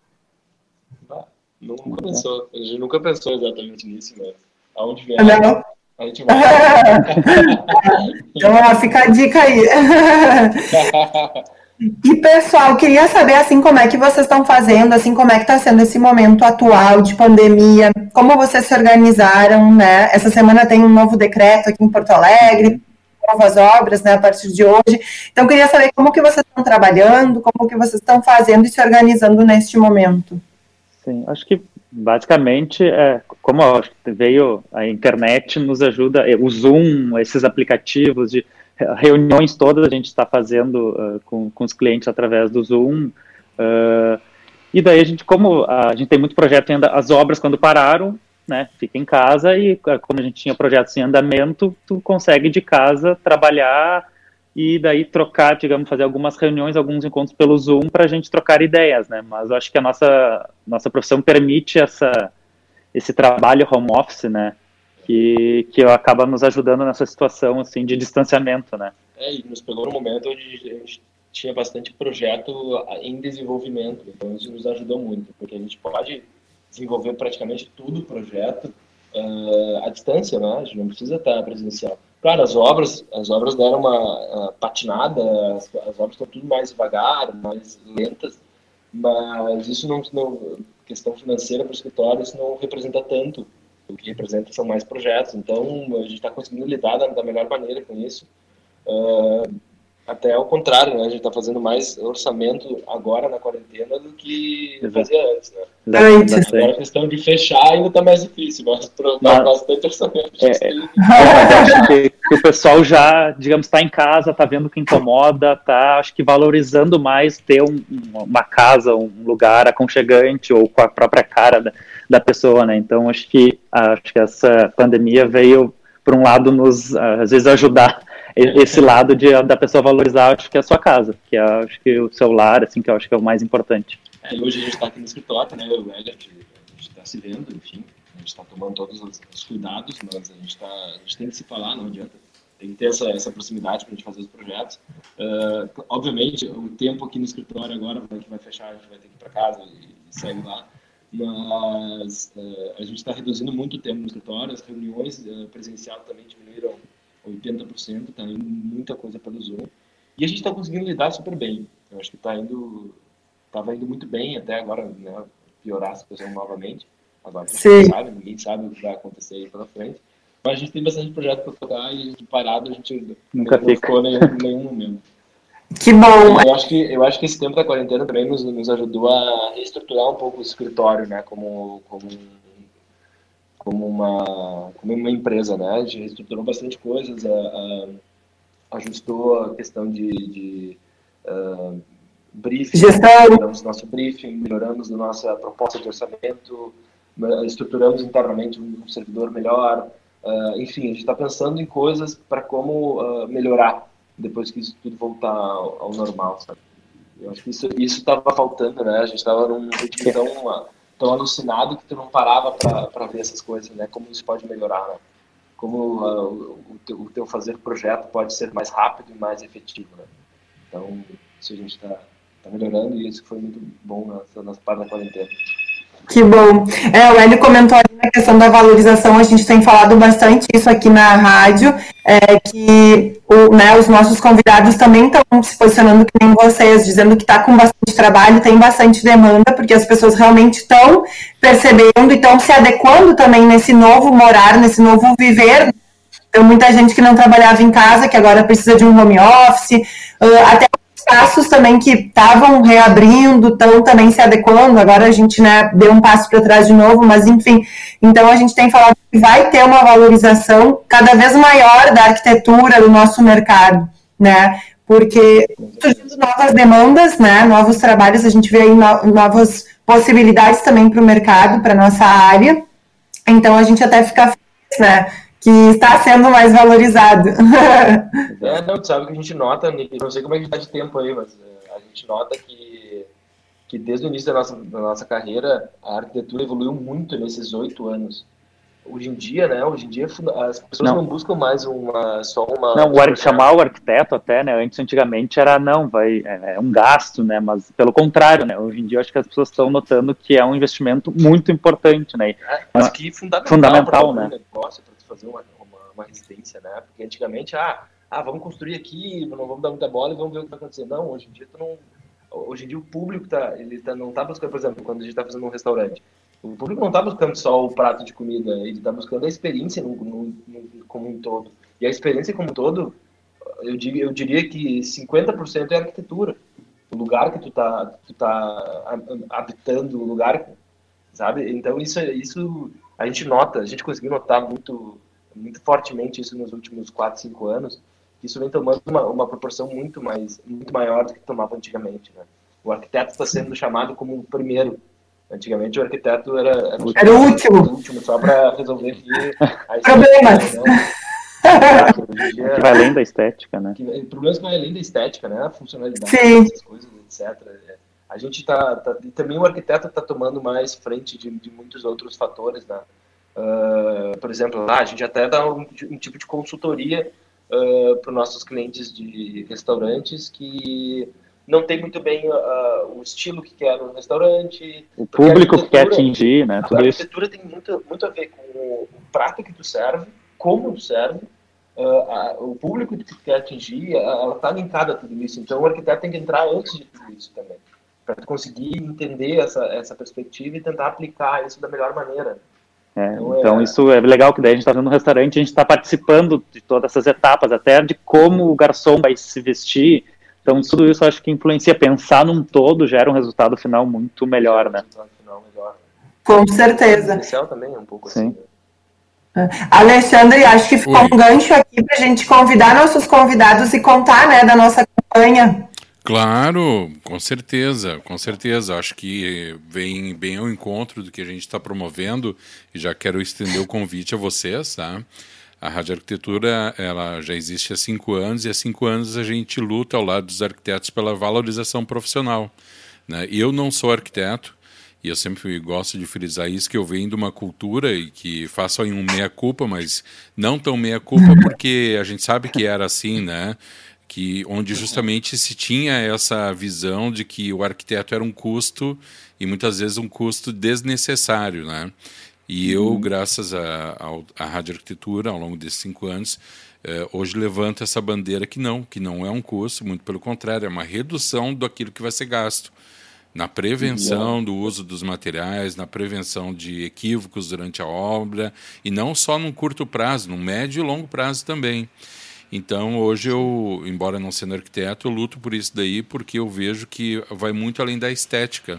Ah, nunca pensou, a gente nunca pensou exatamente nisso, mas aonde vem? Não. A gente vai. [laughs] então, ó, fica a dica aí. [laughs] E pessoal, queria saber assim como é que vocês estão fazendo, assim como é que está sendo esse momento atual de pandemia, como vocês se organizaram, né? Essa semana tem um novo decreto aqui em Porto Alegre, novas obras, né, a partir de hoje. Então, queria saber como que vocês estão trabalhando, como que vocês estão fazendo e se organizando neste momento. Sim, acho que basicamente, é, como veio a internet, nos ajuda, o Zoom, esses aplicativos de reuniões todas a gente está fazendo uh, com, com os clientes através do Zoom. Uh, e daí a gente, como a gente tem muito projeto ainda, as obras quando pararam, né, fica em casa e como a gente tinha projetos em andamento, tu consegue de casa trabalhar e daí trocar, digamos, fazer algumas reuniões, alguns encontros pelo Zoom para a gente trocar ideias, né? Mas eu acho que a nossa nossa profissão permite essa esse trabalho home office, né? Que que acaba nos ajudando nessa situação assim de distanciamento, né? É, e nos pegou no momento onde a gente tinha bastante projeto em desenvolvimento, então isso nos ajudou muito, porque a gente pode desenvolver praticamente tudo o projeto uh, à distância, né? A gente não precisa estar presencial. Claro, as obras, as obras deram uma uh, patinada, as, as, obras estão tudo mais devagar, mais lentas, mas isso não, não questão financeira para o escritório, isso não representa tanto. O que representa são mais projetos. Então, a gente está conseguindo lidar da, da, melhor maneira com isso. Uh, até ao contrário, né? A gente está fazendo mais orçamento agora na quarentena do que fazia antes, né? Exatamente. Agora a questão de fechar ainda está mais difícil, mas mas, bastante orçamento. É, é, acho que, [laughs] que, o pessoal já, digamos, está em casa, está vendo o que incomoda, está, acho que valorizando mais ter um, uma casa, um lugar aconchegante ou com a própria cara da, da pessoa, né? Então acho que acho que essa pandemia veio por um lado nos às vezes ajudar esse lado de, da pessoa valorizar, acho que é a sua casa, que é, acho que o celular, assim, que eu acho que é o mais importante. É, hoje a gente está aqui no escritório, né, o Elliot, a gente está se vendo, enfim, a gente está tomando todos os, os, cuidados, mas a gente, tá, a gente tem que se falar, não adianta. Tem que ter essa, essa proximidade para a gente fazer os projetos. Uh, obviamente, o tempo aqui no escritório agora, gente vai fechar, a gente vai ter que ir para casa e, e sair lá mas uh, a gente está reduzindo muito o tempo no escritório, as reuniões uh, presencial também diminuíram 80%, está indo muita coisa pelo Zoom. E a gente está conseguindo lidar super bem. Eu acho que está indo, estava indo muito bem até agora, né, piorar a situação novamente. Agora não sabe, ninguém sabe o que vai acontecer aí pela frente. Mas a gente tem bastante projeto para tocar e parado a gente nunca ficou em nenhum momento. Que bom! Eu acho que, eu acho que esse tempo da quarentena também nos, nos ajudou a reestruturar um pouco o escritório, né? Como, como como uma, como uma empresa, né? A gente reestruturou bastante coisas, a, a, ajustou a questão de, de uh, briefing, Gestão. melhoramos nosso briefing, melhoramos a nossa proposta de orçamento, estruturamos internamente um, servidor melhor, uh, enfim, a gente está pensando em coisas para como uh, melhorar depois que isso tudo voltar ao, ao normal, sabe? Eu acho que isso estava faltando, né? A gente estava num ritmo tão [laughs] tão alucinado que tu não parava para ver essas coisas, né? Como isso pode melhorar, né? Como uh, o, teu, o, teu, fazer projeto pode ser mais rápido e mais efetivo, né? Então, isso a gente está tá melhorando e isso foi muito bom nessa, nessa parte da quarentena. Que bom. É, o Hélio comentou ali na questão da valorização, a gente tem falado bastante isso aqui na rádio, é, que o, né, os nossos convidados também estão se posicionando que nem vocês, dizendo que está com bastante trabalho, tem bastante demanda, porque as pessoas realmente estão percebendo e estão se adequando também nesse novo morar, nesse novo viver. Tem muita gente que não trabalhava em casa, que agora precisa de um home office, até espaços também que estavam reabrindo, estão também se adequando. Agora a gente né, deu um passo para trás de novo, mas enfim. Então a gente tem falado que vai ter uma valorização cada vez maior da arquitetura do nosso mercado, né? Porque surgindo novas demandas, né? Novos trabalhos, a gente vê aí no, novas possibilidades também para o mercado, para nossa área. Então a gente até fica feliz, né? Que está sendo mais valorizado. é, não, tu sabe que a gente nota, não sei como é que está de tempo aí, mas é, a gente nota que, que desde o início da nossa, da nossa carreira, a arquitetura evoluiu muito nesses oito anos. Hoje em dia, né? Hoje em dia as pessoas não, não buscam mais uma só uma. Não, o chamar o arquiteto até, né? Antes, antigamente era não, vai é, é, um gasto, né? Mas pelo contrário, né? Hoje em dia eu acho que as pessoas estão notando que é um investimento muito importante, né? É, mas que fundamental, fundamental né? Negócio, fazer uma, uma, uma, residência, né? Porque antigamente, ah, ah, vamos construir aqui, não vamos dar muita bola e vamos ver o que vai acontecer. Não, hoje em dia tu não, hoje em dia o público tá, ele tá, não está buscando, por exemplo, quando a gente está fazendo um restaurante, o público não está buscando só o prato de comida, ele está buscando a experiência no, no, no, como um todo. E a experiência como um todo, eu diria, eu diria que 50% é arquitetura. O lugar que tu tá, tu tá habitando, o lugar, sabe? Então isso, isso a gente nota, a gente conseguiu notar muito, muito fortemente isso nos últimos 4, 5 anos, que isso vem tomando uma, uma proporção muito, mais, muito maior do que tomava antigamente. Né? O arquiteto está sendo chamado como o primeiro. Antigamente o arquiteto era, era, era o último. O último só para resolver [laughs] problemas. Né? [laughs] que vai além da estética, né? Que, problemas que vai além da estética, né? A funcionalidade, Sim. essas coisas, etc. A gente está, tá, e também o arquiteto está tomando mais frente de, de, muitos outros fatores, né? Uh, por exemplo, lá a gente até dá um, um tipo de consultoria uh, para os nossos clientes de restaurantes que não tem muito bem uh, o estilo que quer no restaurante. O público que quer atingir, né? Tudo a arquitetura isso. tem muito, muito a ver com o, prato que tu serve, como tu serve, uh, a, o público que tu quer atingir, ela está linkada a tudo isso. Então o arquiteto tem que entrar antes de tudo isso também, para conseguir entender essa, essa perspectiva e tentar aplicar isso da melhor maneira. É, então, então é... isso é legal, que daí a gente está no restaurante, a gente está participando de todas essas etapas, até de como o garçom vai se vestir. Então, tudo isso acho que influencia. Pensar num todo gera um resultado final muito melhor, né? Com certeza. O também é um pouco Sim. assim. Né? Alexandre, acho que ficou Oi. um gancho aqui para a gente convidar nossos convidados e contar né, da nossa campanha. Claro, com certeza, com certeza. Acho que vem bem ao encontro do que a gente está promovendo e já quero estender o convite a vocês, tá? A Rádio Arquitetura ela já existe há cinco anos e há cinco anos a gente luta ao lado dos arquitetos pela valorização profissional. Né? Eu não sou arquiteto e eu sempre gosto de frisar isso que eu venho de uma cultura e que faço aí um meia culpa, mas não tão meia culpa [laughs] porque a gente sabe que era assim, né? Que onde justamente se tinha essa visão de que o arquiteto era um custo e muitas vezes um custo desnecessário, né? E eu, uhum. graças à rádio arquitetura, ao longo desses cinco anos, eh, hoje levanto essa bandeira que não, que não é um custo, muito pelo contrário, é uma redução daquilo que vai ser gasto na prevenção do uso dos materiais, na prevenção de equívocos durante a obra, e não só num curto prazo, no médio e longo prazo também. Então, hoje eu, embora não sendo arquiteto, eu luto por isso daí, porque eu vejo que vai muito além da estética.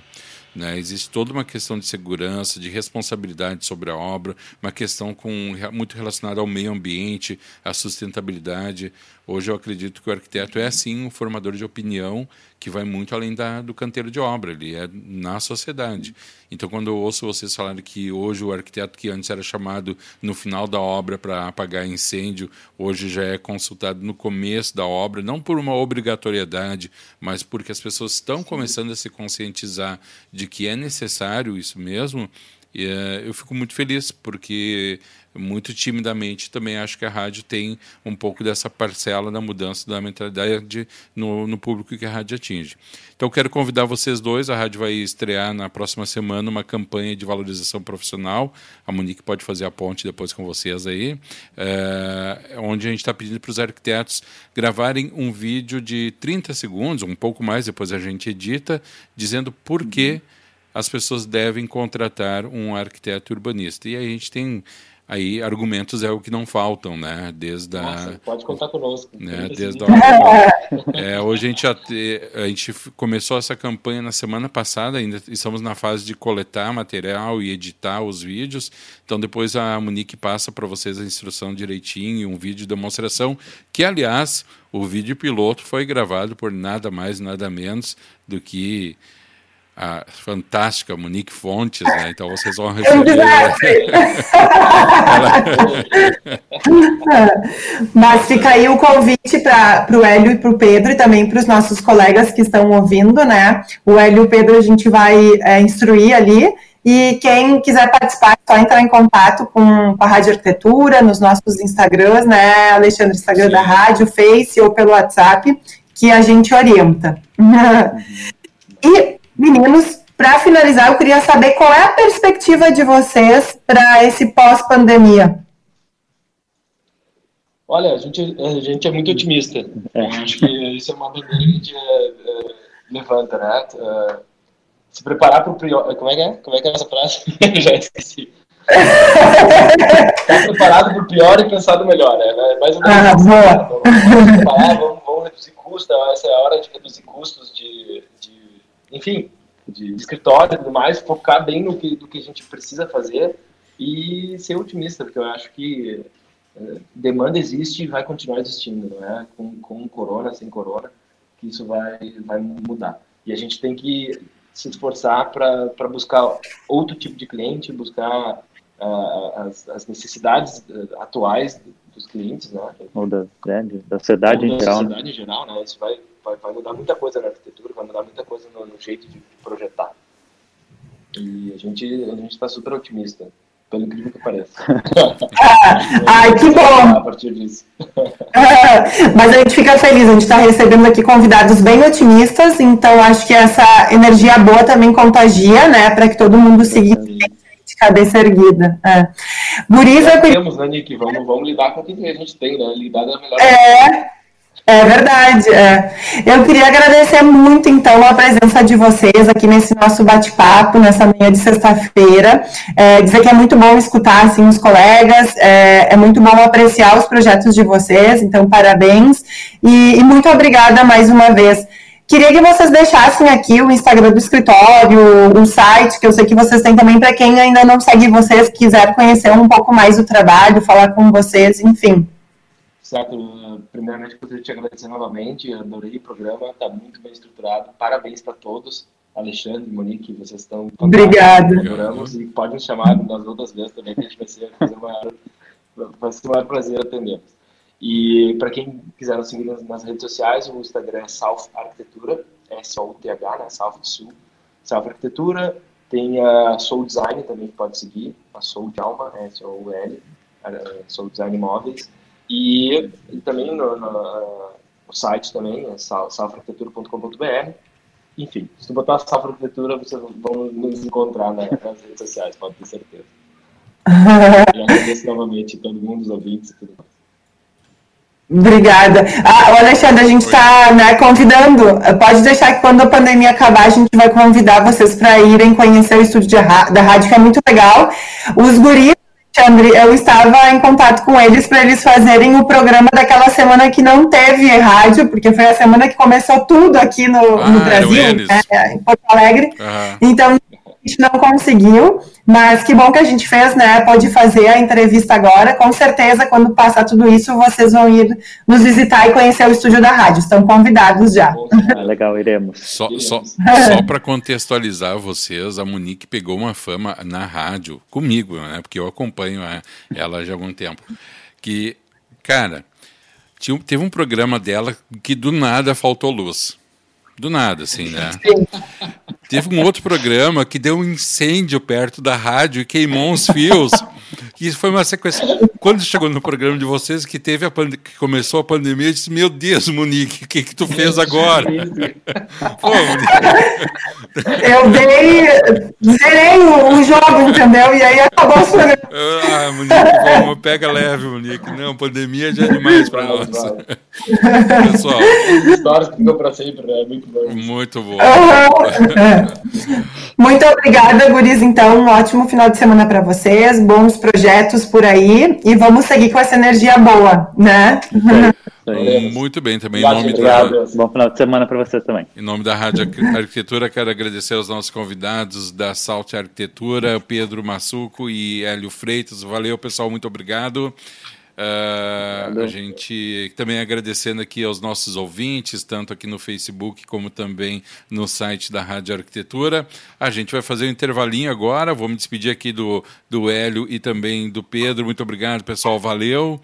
Né? Existe toda uma questão de segurança, de responsabilidade sobre a obra, uma questão com, muito relacionada ao meio ambiente, à sustentabilidade. Hoje eu acredito que o arquiteto é, sim, um formador de opinião que vai muito além da, do canteiro de obra, ele é na sociedade. Então, quando eu ouço vocês falarem que hoje o arquiteto que antes era chamado no final da obra para apagar incêndio, hoje já é consultado no começo da obra, não por uma obrigatoriedade, mas porque as pessoas estão começando a se conscientizar de que é necessário isso mesmo, uh, eu fico muito feliz, porque muito timidamente também acho que a rádio tem um pouco dessa parcela da mudança da mentalidade no, no público que a rádio atinge. Então quero convidar vocês dois, a rádio vai estrear na próxima semana uma campanha de valorização profissional, a Monique pode fazer a ponte depois com vocês aí, é, onde a gente está pedindo para os arquitetos gravarem um vídeo de 30 segundos, um pouco mais, depois a gente edita, dizendo por que uhum. as pessoas devem contratar um arquiteto urbanista. E aí a gente tem aí argumentos é o que não faltam, né? Desde Nossa, a, pode contar conosco. Né? Desde a, é, hoje a gente, a gente começou essa campanha na semana passada, ainda estamos na fase de coletar material e editar os vídeos. Então depois a Monique passa para vocês a instrução direitinho, um vídeo de demonstração, que aliás o vídeo piloto foi gravado por nada mais nada menos do que a fantástica Monique Fontes, né? Então vocês vão [laughs] receber. [laughs] Mas fica aí o convite para o Hélio e para o Pedro e também para os nossos colegas que estão ouvindo, né? O Hélio e o Pedro a gente vai é, instruir ali. E quem quiser participar, é só entrar em contato com, com a Rádio Arquitetura, nos nossos Instagrams, né, Alexandre, Instagram Sim. da Rádio, Face ou pelo WhatsApp, que a gente orienta. [laughs] e Meninos, para finalizar, eu queria saber qual é a perspectiva de vocês para esse pós-pandemia. Olha, a gente, a gente é muito otimista. Acho que isso é uma bandeira que a gente é, é, levanta, né? Uh, se preparar para o pior. Como é que é? Como é que é essa frase? [laughs] Já esqueci. Estar [laughs] preparado para o pior e pensar no melhor, né? Mais ou menos. Ah, boa. Vamos, preparar, vamos, vamos reduzir custos. Essa é a hora de reduzir custos de enfim, de, de escritório e tudo mais, focar bem no que, do que a gente precisa fazer e ser otimista, porque eu acho que uh, demanda existe e vai continuar existindo, não é? Com, com corona, sem corona, que isso vai, vai mudar. E a gente tem que se esforçar para buscar outro tipo de cliente, buscar uh, as, as, necessidades uh, atuais dos clientes, né? Ou da, né, da sociedade Ou em geral. Da sociedade né? em geral, né? Isso vai, vai, vai mudar muita coisa na arquitetura, vai mudar muita coisa no, no jeito de projetar. E a gente a gente está super otimista, pelo incrível que pareça. [laughs] Ai, que bom! A partir disso. [laughs] Mas a gente fica feliz, a gente está recebendo aqui convidados bem otimistas, então acho que essa energia boa também contagia, né, para que todo mundo siga cabeça erguida. É. Guriza, Já temos, né, Nick? Vamos, vamos lidar com o que a gente tem, né? Lidar da melhor É. É verdade. É. Eu queria agradecer muito, então, a presença de vocês aqui nesse nosso bate-papo, nessa manhã de sexta-feira. É, dizer que é muito bom escutar assim, os colegas, é, é, muito bom apreciar os projetos de vocês, então, parabéns. E, e, muito obrigada mais uma vez. Queria que vocês deixassem aqui o Instagram do escritório, o site, que eu sei que vocês têm também, para quem ainda não segue vocês, quiser conhecer um pouco mais do trabalho, falar com vocês, enfim. Certo, primeiramente gostaria de te agradecer novamente, adorei o programa, está muito bem estruturado, parabéns para todos, Alexandre, Monique, vocês estão Obrigada. Adoramos e podem chamar nas outras vezes também, que a gente vai ser, fazer uma, vai ser um maior prazer atendê-los. E para quem quiser nos seguir nas, redes sociais, o Instagram é South Arquitetura, S-O-U-T-H, né, South Sul, South Arquitetura, tem a Soul Design também que pode seguir, a Soul de Alma, S-O-U-L, Soul Design Imóveis, e, e também no, no, no, site também, é salfarquitetura.com.br. Enfim, se tu botar Salfa Arquitetura, vocês vão nos encontrar né, nas redes sociais, pode ter certeza. [laughs] e agradeço novamente a todo mundo, os ouvintes e tudo mais. Obrigada. Ah, Alexandre, a gente está né, convidando. Pode deixar que quando a pandemia acabar, a gente vai convidar vocês para irem conhecer o estúdio da rádio, que é muito legal. Os guris Alexandre, eu estava em contato com eles para eles fazerem o programa daquela semana que não teve rádio, porque foi a semana que começou tudo aqui no, ah, no Brasil, né, em Porto Alegre. Uhum. Então, gente não conseguiu, mas que bom que a gente fez, né? Pode fazer a entrevista agora. Com certeza, quando passar tudo isso, vocês vão ir nos visitar e conhecer o estúdio da rádio. Estão convidados já. Ah, legal, iremos. Só, só, [laughs] só para contextualizar vocês, a Monique pegou uma fama na rádio comigo, né? Porque eu acompanho ela já há algum tempo. Que, cara, tinha, teve um programa dela que do nada faltou luz. Do nada, assim, né? Teve um outro programa que deu um incêndio perto da rádio e queimou os fios. Isso foi uma sequência. Quando chegou no programa de vocês que teve a pande... que começou a pandemia, eu disse: Meu Deus, Monique, o que, que tu fez agora? [laughs] Pô, eu dei, zerei o, jogo, entendeu? E aí acabou o programa. Ah, Monique, vamos, pega leve, Monique. Não, pandemia já é demais para nós. [laughs] Pessoal. Histórias que ficou para sempre, né? Muito bom. Muito bom. Uhum. [laughs] Muito obrigada, Guris. Então, um ótimo final de semana para vocês. Bons projetos por aí. E vamos seguir com essa energia boa, né? Muito bem, também em nome da... Bom final de semana para vocês também. Em nome da Rádio Arquitetura, quero agradecer aos nossos convidados da Salt Arquitetura, Pedro Massuco e Hélio Freitas. Valeu, pessoal, muito obrigado. Uh, a gente também agradecendo aqui aos nossos ouvintes, tanto aqui no Facebook como também no site da Rádio Arquitetura. A gente vai fazer um intervalinho agora. Vou me despedir aqui do, do Hélio e também do Pedro. Muito obrigado, pessoal. Valeu.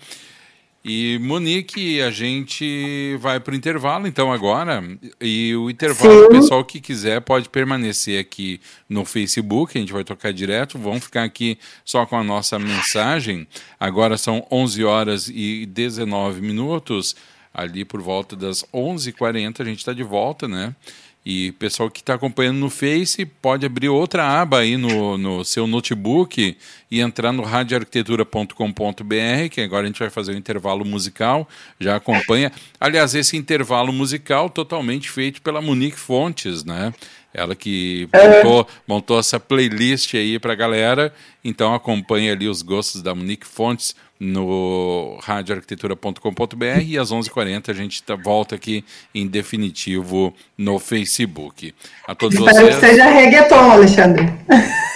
E Monique, a gente vai para o intervalo então agora. E o intervalo, o pessoal que quiser pode permanecer aqui no Facebook, a gente vai tocar direto. Vamos ficar aqui só com a nossa mensagem. Agora são 11 horas e 19 minutos. Ali por volta das 11h40 a gente está de volta, né? E pessoal que está acompanhando no Face pode abrir outra aba aí no, no seu notebook e entrar no radioarquitetura.com.br, que agora a gente vai fazer um intervalo musical, já acompanha. Aliás, esse intervalo musical totalmente feito pela Monique Fontes, né? Ela que montou, montou essa playlist aí para a galera, então acompanha ali os gostos da Monique Fontes no radioarquitetura.com.br e às 11h40 a gente tá, volta aqui em definitivo no Facebook. A todos Espero vocês. que seja reggaeton, Alexandre.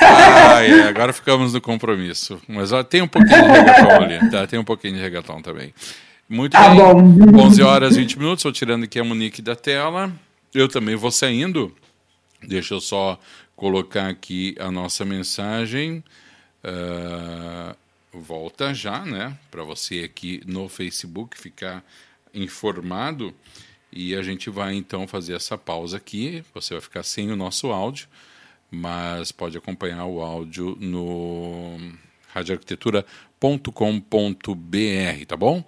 Ah, é, agora ficamos no compromisso. Mas ó, tem um pouquinho de reggaeton ali, tá? Tem um pouquinho de reggaeton também. Muito tá bem. Bom. 11 horas e 20 minutos, estou tirando aqui a Monique da tela. Eu também vou saindo. Deixa eu só colocar aqui a nossa mensagem. Uh, volta já, né? Para você aqui no Facebook ficar informado. E a gente vai então fazer essa pausa aqui. Você vai ficar sem o nosso áudio, mas pode acompanhar o áudio no radioarquitetura.com.br, tá bom?